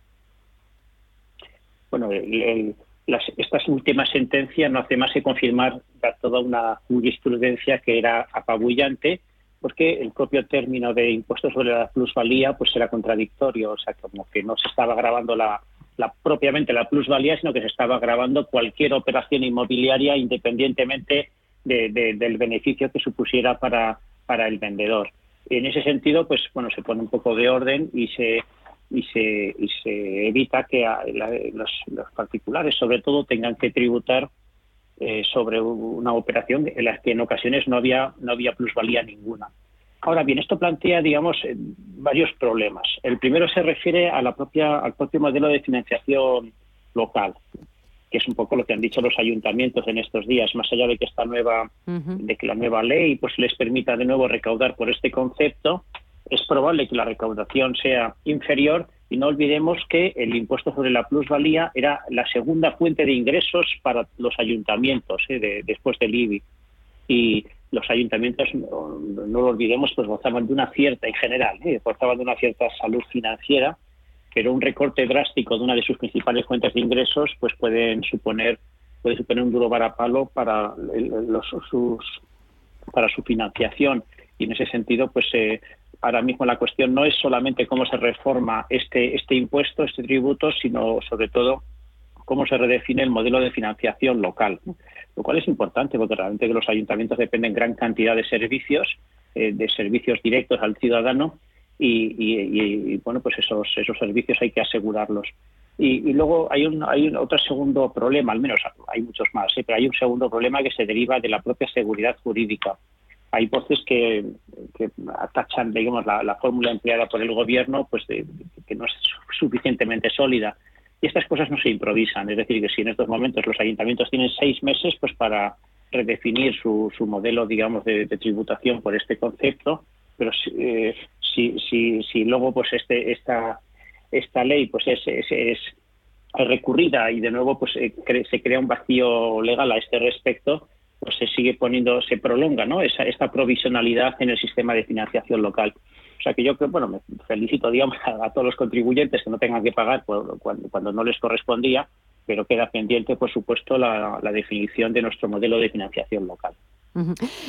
Bueno, el- el- las, esta última sentencia no hace más que confirmar toda una jurisprudencia que era apabullante, porque el propio término de impuesto sobre la plusvalía pues era contradictorio, o sea, como que no se estaba grabando la, la propiamente la plusvalía, sino que se estaba grabando cualquier operación inmobiliaria independientemente de- de- del beneficio que supusiera para, para el vendedor. En ese sentido, pues bueno, se pone un poco de orden y se y se, y se evita que a- la- los particulares, sobre todo, tengan que tributar eh, sobre una operación en la que en ocasiones no había no había plusvalía ninguna. Ahora bien, esto plantea, digamos, eh, varios problemas. El primero se refiere a la propia al propio modelo de financiación local. que es un poco lo que han dicho los ayuntamientos en estos días, más allá de que esta nueva, de que la nueva ley pues les permita de nuevo recaudar por este concepto, es probable que la recaudación sea inferior y no olvidemos que el impuesto sobre la plusvalía era la segunda fuente de ingresos para los ayuntamientos ¿eh? después del IBI. Y los ayuntamientos, no, lo olvidemos, pues gozaban de una cierta, en general, ¿eh? gozaban de una cierta salud financiera pero un recorte drástico de una de sus principales fuentes de ingresos pues pueden suponer puede suponer un duro varapalo para los, sus para su financiación y en ese sentido pues eh, ahora mismo la cuestión no es solamente cómo se reforma este este impuesto este tributo sino sobre todo cómo se redefine el modelo de financiación local lo cual es importante porque realmente los ayuntamientos dependen gran cantidad de servicios eh, de servicios directos al ciudadano y, bueno, pues esos, esos servicios hay que asegurarlos. Y, luego hay un, hay otro segundo problema, al menos hay muchos más, ¿eh? pero hay un segundo problema que se deriva de la propia seguridad jurídica. Hay voces que, atachan, digamos, la, fórmula empleada por el gobierno, pues de, que no es suficientemente sólida. Y estas cosas no se improvisan, es decir, que si en estos momentos los ayuntamientos tienen seis meses, pues para redefinir su, modelo, digamos, de, tributación por este concepto, pero eh, si, si, si luego pues este esta esta ley pues es, es, recurrida y de nuevo pues eh, se crea un vacío legal a este respecto pues se sigue poniendo se prolonga no esa esta provisionalidad en el sistema de financiación local. O sea que yo creo bueno me felicito digamos a, todos los contribuyentes que no tengan que pagar cuando, cuando no les correspondía pero queda pendiente por supuesto la, la definición de nuestro modelo de financiación local.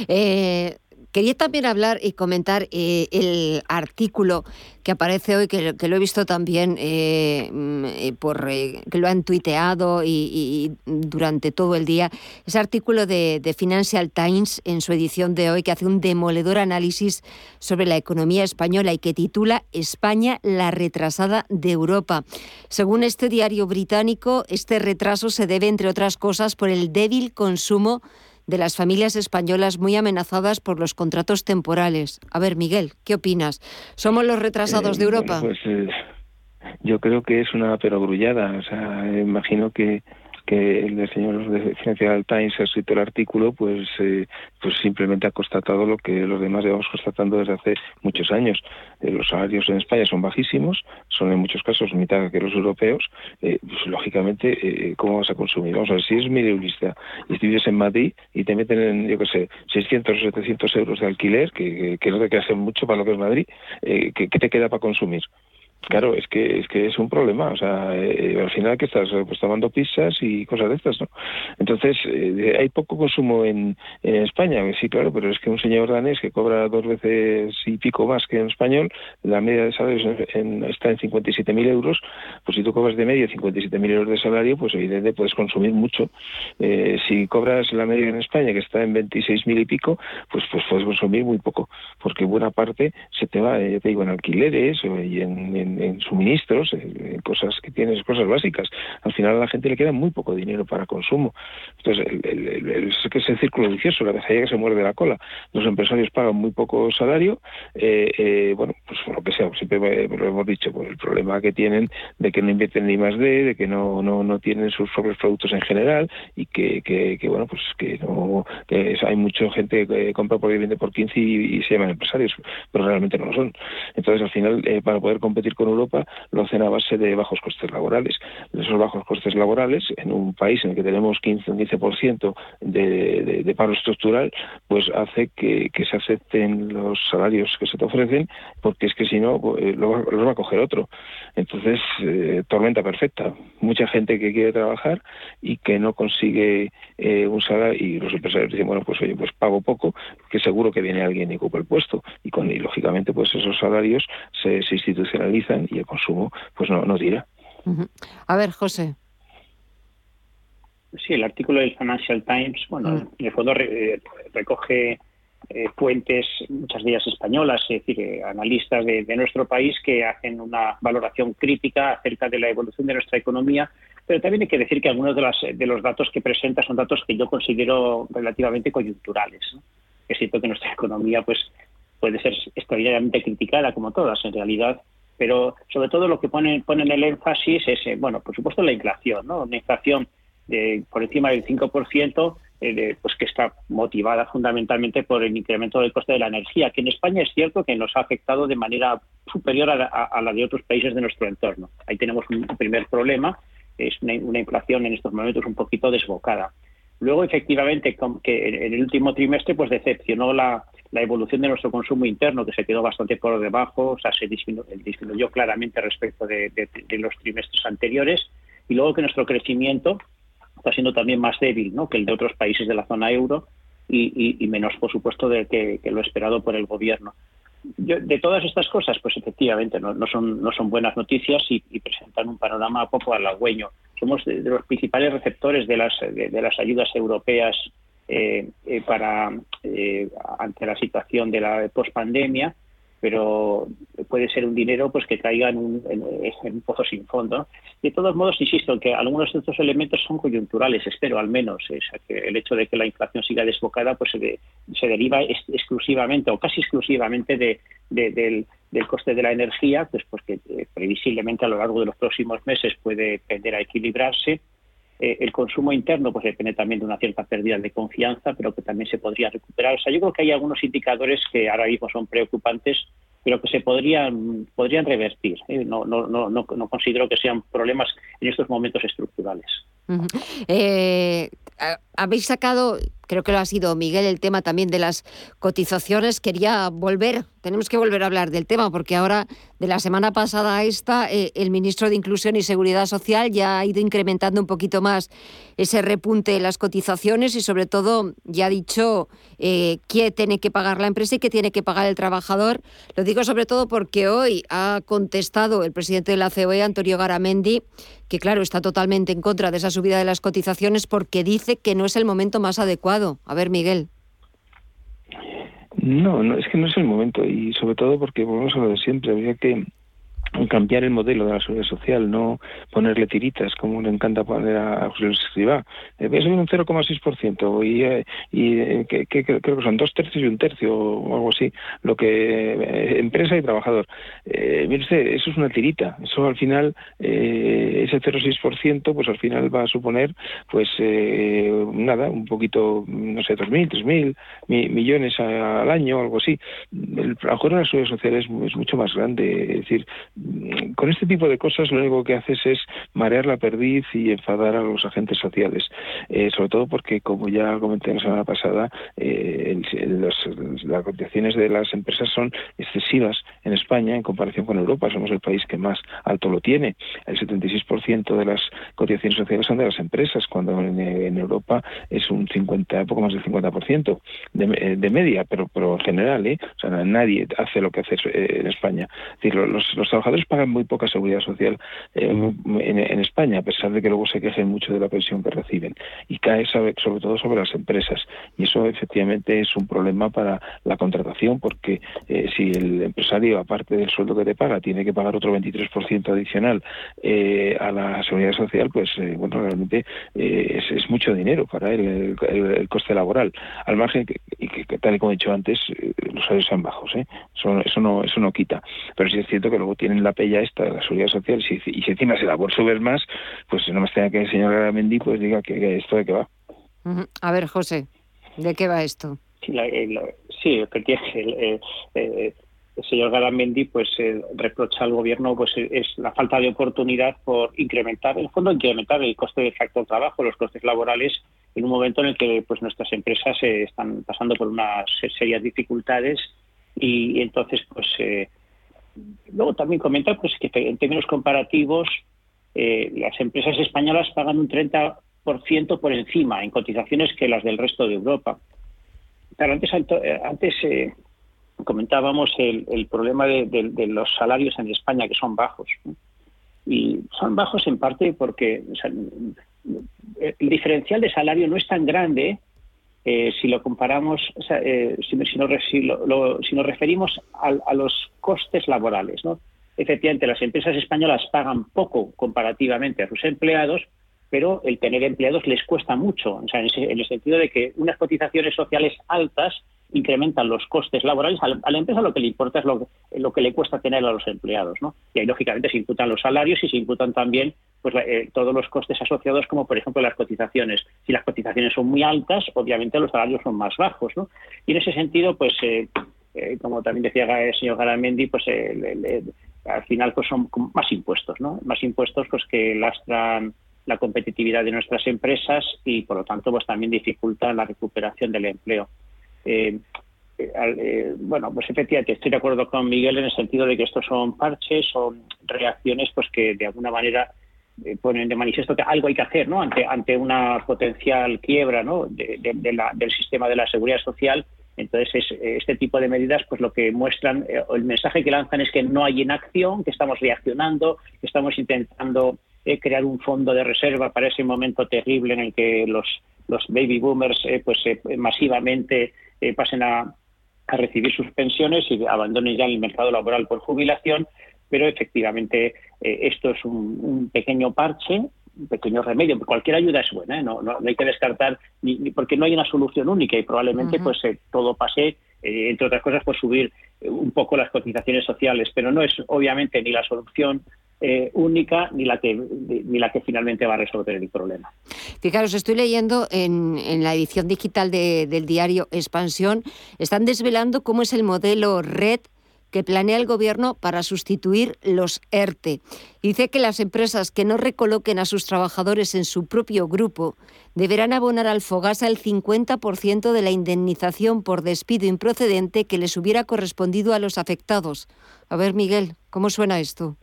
Eh, Quería también hablar y comentar eh, el artículo que aparece hoy, que, lo he visto también eh, mm, eh, por que lo han tuiteado y, durante todo el día. Ese artículo de, Financial Times en su edición de hoy que hace un demoledor análisis sobre la economía española y que titula España la retrasada de Europa. Según este diario británico, este retraso se debe, entre otras cosas, por el débil consumo de las familias españolas muy amenazadas por los contratos temporales. A ver, Miguel, ¿qué opinas? ¿Somos los retrasados de eh, Europa? pues eh, yo creo que es una perogrullada. O sea, imagino que que el señor de Financial Times ha escrito el artículo, pues, eh, pues simplemente ha constatado lo que los demás llevamos constatando desde hace muchos años. Eh, los salarios en España son bajísimos, son en muchos casos mitad que los europeos. Eh, pues, lógicamente, ¿cómo vas a consumir? Vamos a ver, si es mileurista y vives en Madrid y te meten en, yo qué sé, 600 o 700 euros de alquiler, que, que, no te queda mucho para lo que es Madrid, ¿qué, ¿qué te queda para consumir? Claro, es que es que es un problema, o sea, eh, al final que estás pues tomando pizzas y cosas de estas, ¿no? Entonces, eh, hay poco consumo en, en España, sí, claro, pero es que un señor danés que cobra dos veces y pico más que en español, la media de salarios en, está en 57.000 euros, pues si tú cobras de media 57.000 euros de salario, pues evidentemente puedes consumir mucho. Eh, si cobras la media en España, que está en 26.000 y pico, pues pues puedes consumir muy poco, porque buena parte se te va, te digo, en alquileres y en en, suministros, en, cosas que tienes, cosas básicas. Al final a la gente le queda muy poco dinero para consumo. Entonces, el, es es el círculo vicioso, la que se muerde la cola. Los empresarios pagan muy poco salario, eh, eh, bueno, pues por lo que sea, siempre lo hemos dicho, pues el problema que tienen de que no invierten ni más de, de que no, no, no tienen sus propios productos en general y que, que, bueno, pues que no, que hay mucha gente que compra por vende por 15 y, se llaman empresarios, pero realmente no lo son. Entonces, al final, eh, para poder competir con Europa lo hacen a base de bajos costes laborales. Esos bajos costes laborales, en un país en el que tenemos 15 un 15% de, de, paro estructural, pues hace que, se acepten los salarios que se te ofrecen, porque es que si no, pues, los va a coger otro. Entonces, eh, tormenta perfecta. Mucha gente que quiere trabajar y que no consigue eh, un salario, y los empresarios dicen, bueno, pues oye, pues pago poco, que seguro que viene alguien y ocupa el puesto. Y, con, y lógicamente, pues esos salarios se institucionalizan y el consumo pues no, no tira. A ver, José. Sí, el artículo del Financial Times, bueno, mm. en el fondo eh, recoge eh, fuentes, muchas de ellas españolas, es decir, eh, analistas de, nuestro país que hacen una valoración crítica acerca de la evolución de nuestra economía, pero también hay que decir que algunos de, las, de los datos que presenta son datos que yo considero relativamente coyunturales. Es cierto que nuestra economía pues puede ser extraordinariamente criticada, como todas, en realidad pero sobre todo lo que ponen, ponen el énfasis es, eh, bueno, por supuesto la inflación, ¿no? Una inflación por encima del 5%, eh, pues que está motivada fundamentalmente por el incremento del coste de la energía, que en España es cierto que nos ha afectado de manera superior a, la de otros países de nuestro entorno. Ahí tenemos un primer problema, es una, inflación en estos momentos un poquito desbocada. Luego, efectivamente, que en el último trimestre pues decepcionó la, evolución de nuestro consumo interno, que se quedó bastante por debajo, o sea, se disminuyó, claramente respecto de, los trimestres anteriores, y luego que nuestro crecimiento está siendo también más débil ¿no? que el de otros países de la zona euro y, menos, por supuesto, de que, lo esperado por el gobierno. de todas estas cosas, pues efectivamente no, son, no son buenas noticias y, presentan un panorama poco halagüeño. Somos de, los principales receptores de las, de, las ayudas europeas eh, eh, para eh, ante la situación de la pospandemia pero puede ser un dinero pues que caiga en un, en, pozo sin fondo. De todos modos, insisto que algunos de estos elementos son coyunturales, espero al menos. que el hecho de que la inflación siga desbocada pues se, deriva exclusivamente o casi exclusivamente de, del, coste de la energía, pues porque eh, previsiblemente a lo largo de los próximos meses puede tender a equilibrarse. Eh, el consumo interno pues depende también de una cierta pérdida de confianza, pero que también se podría recuperar. O sea, yo creo que hay algunos indicadores que ahora mismo son preocupantes, pero que se podrían, podrían revertir. ¿eh? No, no, no, no, considero que sean problemas en estos momentos estructurales. Eh, habéis sacado, creo que lo ha sido Miguel, el tema también de las cotizaciones. Quería volver, tenemos que volver a hablar del tema, porque ahora, de la semana pasada a esta, eh, el ministro de Inclusión y Seguridad Social ya ha ido incrementando un poquito más ese repunte de las cotizaciones y, sobre todo, ya ha dicho eh, qué tiene que pagar la empresa y qué tiene que pagar el trabajador. Lo digo sobre todo porque hoy ha contestado el presidente de la COE, Antonio Garamendi, que claro, está totalmente en contra de esa subida de las cotizaciones porque dice que no es el momento más adecuado. A ver, Miguel. No, no, es que no es el momento y sobre todo porque volvemos a lo de siempre, habría que cambiar el modelo de la seguridad social, no ponerle tiritas como le encanta poner a José Luis Escribá. Eh, subir un 0,6% y, eh, y eh, que, creo que son dos tercios y un tercio o algo así, lo que empresa y trabajador. mire usted, eso es una tirita. Eso al final, ese 0,6%, pues al final va a suponer, pues nada, un poquito, no sé, 2.000, 3.000 millones al año, algo así. El trabajo de la seguridad social es, es mucho más grande. Es decir, con este tipo de cosas lo único que haces es marear la perdiz y enfadar a los agentes sociales. Eh, sobre todo porque, como ya comenté la semana pasada, eh, las cotizaciones de las empresas son excesivas en España en comparación con Europa. Somos el país que más alto lo tiene. El 76% de las cotizaciones sociales son de las empresas, cuando en, Europa es un 50, poco más del 50% de, de media, pero, pero en general, ¿eh? o sea, nadie hace lo que hace en España. Es decir, los, los trabajadores pagan muy poca seguridad social eh, en, España, a pesar de que luego se quejen mucho de la pensión que reciben. Y cae sobre, todo sobre las empresas. Y eso efectivamente es un problema para la contratación, porque eh, si el empresario, aparte del sueldo que te paga, tiene que pagar otro 23% adicional eh, a la seguridad social, pues bueno, realmente es, mucho dinero para él el, coste laboral. Al margen, que, y que, tal y como he dicho antes, los salarios sean bajos. Eso, eso, no, eso no quita. Pero sí es cierto que luego tienen la pella esta de la seguridad social y si, encima se la por subir más, pues no me extraña que el señor Garamendi pues diga que, esto de qué va. A ver, José, ¿de qué va esto? Sí, la, sí el, el, señor Garamendi pues reprocha al gobierno pues es la falta de oportunidad por incrementar, en el fondo incrementar el coste de factor trabajo, los costes laborales en un momento en el que pues nuestras empresas eh, están pasando por unas serias dificultades y, entonces pues eh, luego también comentar pues, que en términos comparativos eh, las empresas españolas pagan un 30% por encima en cotizaciones que las del resto de Europa. Pero antes, eh, antes eh, comentábamos el, problema de, los salarios en España, que son bajos. Y son bajos en parte porque el diferencial de salario no es tan grande eh, si lo comparamos, eh, si, nos, referimos a, los costes laborales, ¿no? Efectivamente, las empresas españolas pagan poco comparativamente a sus empleados, pero el tener empleados les cuesta mucho, en, el sentido de que unas cotizaciones sociales altas incrementan los costes laborales, a la, empresa lo que le importa es lo, lo, que le cuesta tener a los empleados, ¿no? Y ahí, lógicamente, se imputan los salarios y se imputan también pues eh, todos los costes asociados, como por ejemplo las cotizaciones. Si las cotizaciones son muy altas, obviamente los salarios son más bajos, ¿no? Y en ese sentido, pues, eh, eh, como también decía el señor Garamendi, pues al final pues son más impuestos, ¿no? Más impuestos pues que lastran la competitividad de nuestras empresas y por lo tanto pues también dificultan la recuperación del empleo. Eh, eh, eh, bueno, pues efectivamente estoy de acuerdo con Miguel en el sentido de que estos son parches, son reacciones pues que de alguna manera ponen de manifiesto que algo hay que hacer ¿no? ante, ante una potencial quiebra ¿no? del sistema de la seguridad social. Entonces, este tipo de medidas, pues lo que muestran, el mensaje que lanzan es que no hay inacción, que estamos reaccionando, que estamos intentando crear un fondo de reserva para ese momento terrible en el que los, los baby boomers eh, pues eh, masivamente eh, pasen a, a, recibir sus pensiones y abandonen ya el mercado laboral por jubilación, pero efectivamente esto es un, pequeño parche, un pequeño remedio. Cualquier ayuda es buena, no, no, hay que descartar, ni, porque no hay una solución única y probablemente pues todo pase entre otras cosas, por subir un poco las cotizaciones sociales, pero no es obviamente ni la solución eh, única ni la que ni la que finalmente va a resolver el problema. Fijaros, estoy leyendo en, en la edición digital del diario Expansión, están desvelando cómo es el modelo red que planea el Gobierno para sustituir los ERTE. Dice que las empresas que no recoloquen a sus trabajadores en su propio grupo deberán abonar al Fogasa el 50% de la indemnización por despido improcedente que les hubiera correspondido a los afectados. A ver, Miguel, ¿cómo suena esto?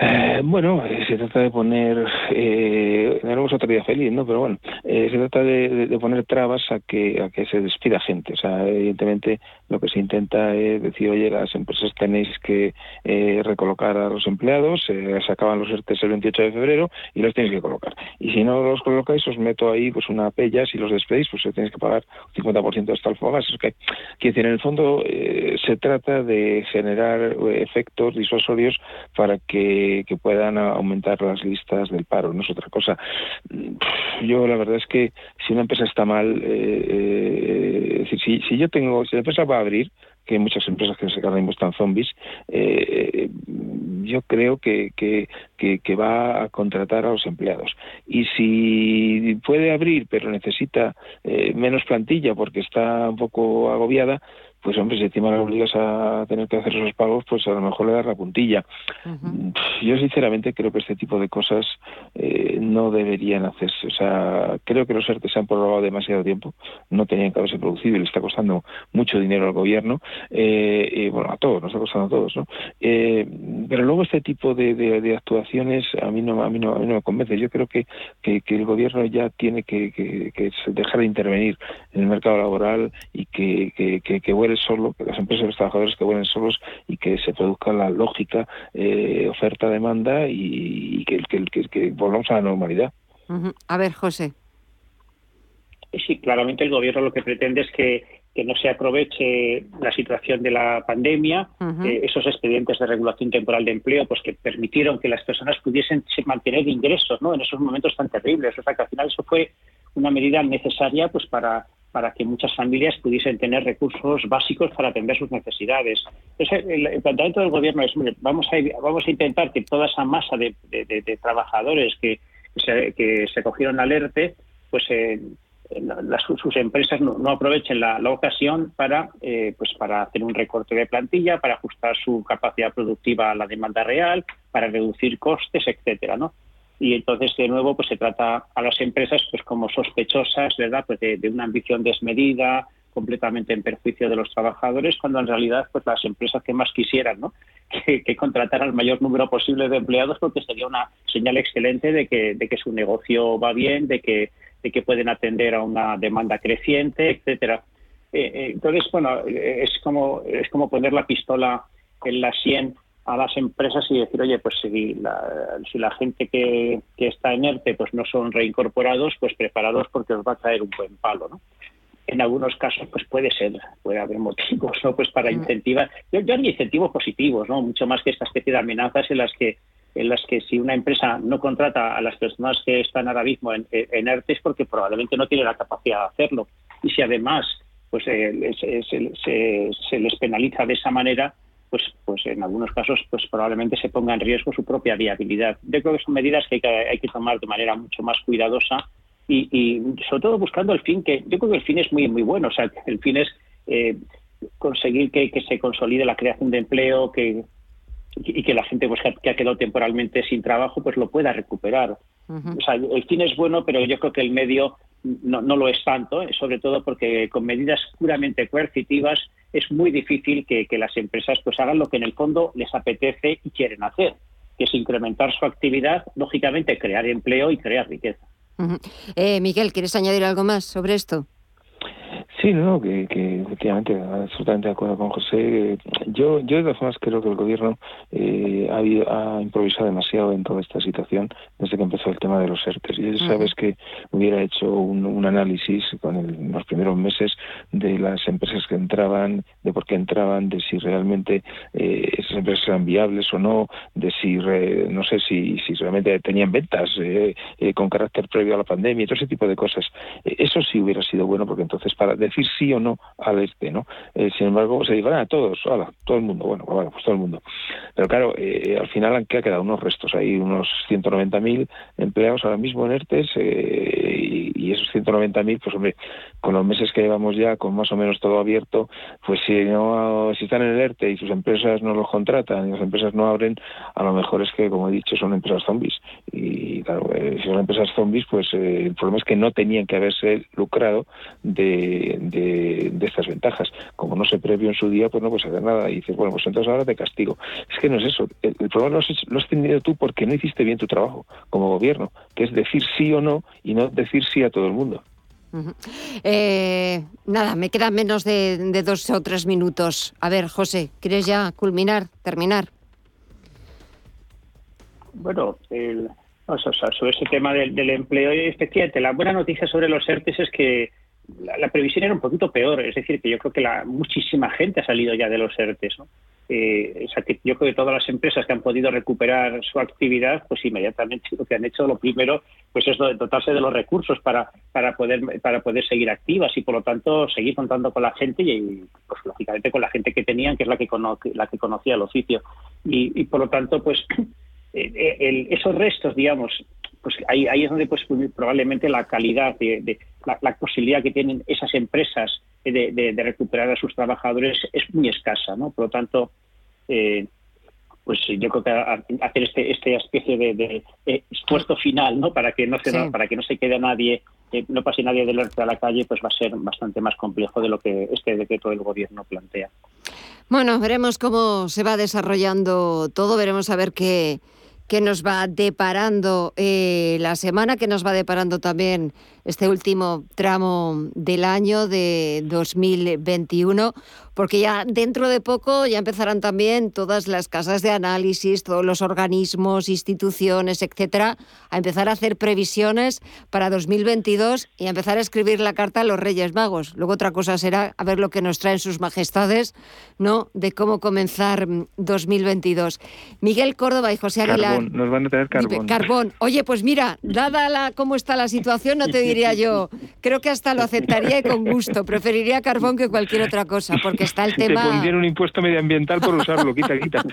Eh, bueno, eh, se trata de poner, eh, tenemos otro día feliz, ¿no? Pero bueno, eh, se trata de, poner trabas a que a que se despida gente. O sea, evidentemente lo que se intenta es decir, oye, las empresas tenéis que recolocar a los empleados, se acaban los ERTES el 28 de febrero y los tenéis que colocar. Y si no los colocáis, os meto ahí pues una pella, si los despedís, pues tenéis que pagar un 50% hasta el. Es que, decir, en el fondo se trata de generar efectos disuasorios para que que, puedan aumentar las listas del paro, no es otra cosa. Yo la verdad es que si una empresa está mal, eh, eh si, si yo tengo, si la empresa va a abrir, que hay muchas empresas que se mismo están zombies, eh, yo creo que, que, va a contratar a los empleados. Y si puede abrir, pero necesita eh, menos plantilla porque está un poco agobiada, pues hombre, si encima le obligas a tener que hacer esos pagos, pues a lo mejor le das la puntilla. Yo sinceramente creo que este tipo de cosas eh, no deberían hacerse. O sea, creo que los ERTE se han prorrogado demasiado tiempo, no tenían que haberse producido y le está costando mucho dinero al gobierno, eh, y, bueno, a todos, nos está costando a todos, ¿no? Eh, pero luego este tipo de, de, actuaciones a mí no a mí no, a mí no me convence. Yo creo que, que, el gobierno ya tiene que, que, dejar de intervenir en el mercado laboral y que, que, que, solo, que las empresas y los trabajadores que vuelen solos y que se produzca la lógica eh, oferta-demanda y, que, que, que, volvamos a la normalidad. A ver, José. Sí, claramente el gobierno lo que pretende es que, que no se aproveche la situación de la pandemia, eh, esos expedientes de regulación temporal de empleo, pues que permitieron que las personas pudiesen mantener ingresos, ¿no? En esos momentos tan terribles. O sea, que al final eso fue una medida necesaria, pues para para que muchas familias pudiesen tener recursos básicos para atender sus necesidades. Entonces, el, planteamiento del gobierno es, vamos a, vamos a intentar que toda esa masa de, trabajadores que, se, que se cogieron al ERTE, pues eh, sus empresas no, aprovechen la, ocasión para, eh, pues para hacer un recorte de plantilla, para ajustar su capacidad productiva a la demanda real, para reducir costes, etcétera, ¿no? Y entonces de nuevo pues se trata a las empresas pues como sospechosas verdad pues de, una ambición desmedida completamente en perjuicio de los trabajadores cuando en realidad pues las empresas que más quisieran ¿no? [LAUGHS] que, contratar al mayor número posible de empleados porque sería una señal excelente de que de que su negocio va bien de que de que pueden atender a una demanda creciente etcétera. Eh, eh, entonces bueno es como es como poner la pistola en la sien a las empresas y decir, oye, pues si la, si la gente que, que está en ERTE pues no son reincorporados, pues preparados porque os va a caer un buen palo, ¿no? En algunos casos, pues puede ser, puede haber motivos, ¿no? Pues para mm. incentivar. Yo, yo haría incentivos positivos, ¿no? Mucho más que esta especie de amenazas en las que en las que si una empresa no contrata a las personas que están ahora mismo en, en ERTE es porque probablemente no tiene la capacidad de hacerlo. Y si además pues eh, se, les penaliza de esa manera, pues, pues en algunos casos pues probablemente se ponga en riesgo su propia viabilidad. Yo creo que son medidas que hay que, tomar de manera mucho más cuidadosa y, sobre todo buscando el fin, que yo creo que el fin es muy, muy bueno. O sea, el fin es eh, conseguir que, se consolide la creación de empleo, que y que la gente pues, que ha quedado temporalmente sin trabajo pues lo pueda recuperar. O sea, el fin es bueno, pero yo creo que el medio no, no lo es tanto, ¿eh? sobre todo porque con medidas puramente coercitivas es muy difícil que, las empresas pues hagan lo que en el fondo les apetece y quieren hacer, que es incrementar su actividad, lógicamente crear empleo y crear riqueza. eh, Miguel, ¿quieres añadir algo más sobre esto? Sí, no, que, que efectivamente, absolutamente de acuerdo con José. Yo, yo de todas formas creo que el gobierno eh, ha, improvisado demasiado en toda esta situación desde que empezó el tema de los ERTES. Y sabes que hubiera hecho un, análisis con los primeros meses de las empresas que entraban, de por qué entraban, de si realmente eh, esas empresas eran viables o no, de si, no sé, si, si realmente tenían ventas eh, con carácter previo a la pandemia, y todo ese tipo de cosas. eso sí hubiera sido bueno porque entonces para decir sí o no al este, ¿no? Eh, sin embargo, se dijo, a todos, hola, todo el mundo, bueno, bueno, pues todo el mundo. Pero claro, eh, al final han quedado unos restos, hay unos 190.000 empleados ahora mismo en ERTES eh, y, esos 190.000, pues hombre, con los meses que llevamos ya, con más o menos todo abierto, pues si no si están en el ERTE y sus empresas no los contratan y las empresas no abren, a lo mejor es que, como he dicho, son empresas zombies. Y claro, si son empresas zombies, pues el problema es que no tenían que haberse lucrado de, de, estas ventajas. Como no se previó en su día, pues no puedes hacer nada. Y dices, bueno, pues entonces ahora te castigo. Es que no es eso. El, problema lo has, tenido tú porque no hiciste bien tu trabajo como gobierno, que es decir sí o no y no decir sí a todo el mundo. Eh, nada, me quedan menos de, dos o tres minutos. A ver, José, ¿quieres ya culminar, terminar? Bueno, sobre ese tema del, del, empleo, efectivamente, la buena noticia sobre los ERTES es que la, previsión era un poquito peor, es decir, que yo creo que la, muchísima gente ha salido ya de los ERTES. Eh, yo creo que todas las empresas que han podido recuperar su actividad, pues inmediatamente lo que han hecho, lo primero, pues es dotarse de los recursos para, para, poder, para poder seguir activas y por lo tanto seguir contando con la gente y, pues lógicamente con la gente que tenían, que es la que, la que conocía el oficio. Y, por lo tanto, pues [CLEARS THROAT] eh, eh, esos restos, digamos, pues ahí, ahí es donde pues probablemente la calidad de, la, posibilidad que tienen esas empresas de, recuperar a sus trabajadores es muy escasa, ¿no? Por lo tanto, eh, pues yo creo que hacer este esta especie de, esfuerzo final, ¿no? Para que no se para que no se quede nadie, no pase nadie del norte a la calle, pues va a ser bastante más complejo de lo que este decreto del gobierno plantea. Bueno, veremos cómo se va desarrollando todo, veremos a ver qué que nos va deparando eh, la semana, que nos va deparando también este último tramo del año de 2021 porque ya dentro de poco ya empezarán también todas las casas de análisis, todos los organismos, instituciones, etcétera, a empezar a hacer previsiones para 2022 y a empezar a escribir la carta a los Reyes Magos. Luego otra cosa será a ver lo que nos traen sus majestades, ¿no? De cómo comenzar 2022. Miguel Córdoba y José Aguilar. nos van a tener carbón. Carbón. Oye, pues mira, dada la cómo está la situación, no [LAUGHS] te diría yo. Creo que hasta lo aceptaría y con gusto. Preferiría carbón que cualquier otra cosa, porque está el [LAUGHS] tema... Te pondrían un impuesto medioambiental por usarlo, quita, quita. [LAUGHS]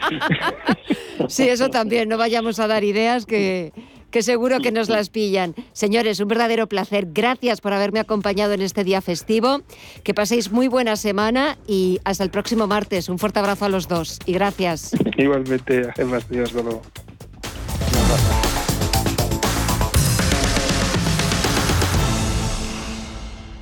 Sí, eso también, no vayamos a dar ideas que, que seguro que nos las pillan. Señores, un verdadero placer. Gracias por haberme acompañado en este día festivo. Que paséis muy buena semana y hasta el próximo martes. Un fuerte abrazo a los dos y gracias. [LAUGHS] Igualmente, además, Dios, luego.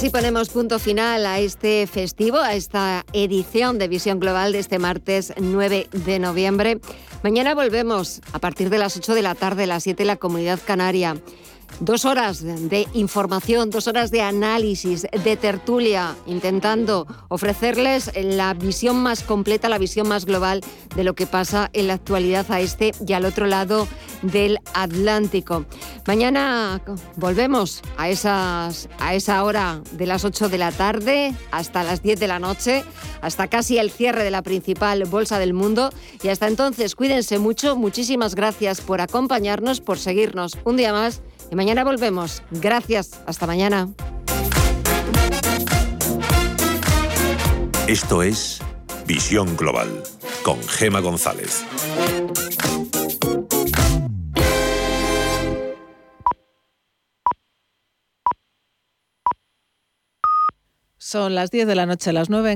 Así ponemos punto final a este festivo, a esta edición de Visión Global de este martes 9 de noviembre. Mañana volvemos a partir de las 8 de la tarde, las 7 de la Comunidad Canaria. Dos horas de información, dos horas de análisis, de tertulia, intentando ofrecerles la visión más completa, la visión más global de lo que pasa en la actualidad a este y al otro lado del Atlántico. Mañana volvemos a, esas, a esa hora de las 8 de la tarde hasta las 10 de la noche, hasta casi el cierre de la principal bolsa del mundo. Y hasta entonces, cuídense mucho. Muchísimas gracias por acompañarnos, por seguirnos un día más y mañana volvemos. Gracias. Hasta mañana. Esto es Visión Global con Gema González. Son las 10 de la noche, las 9 en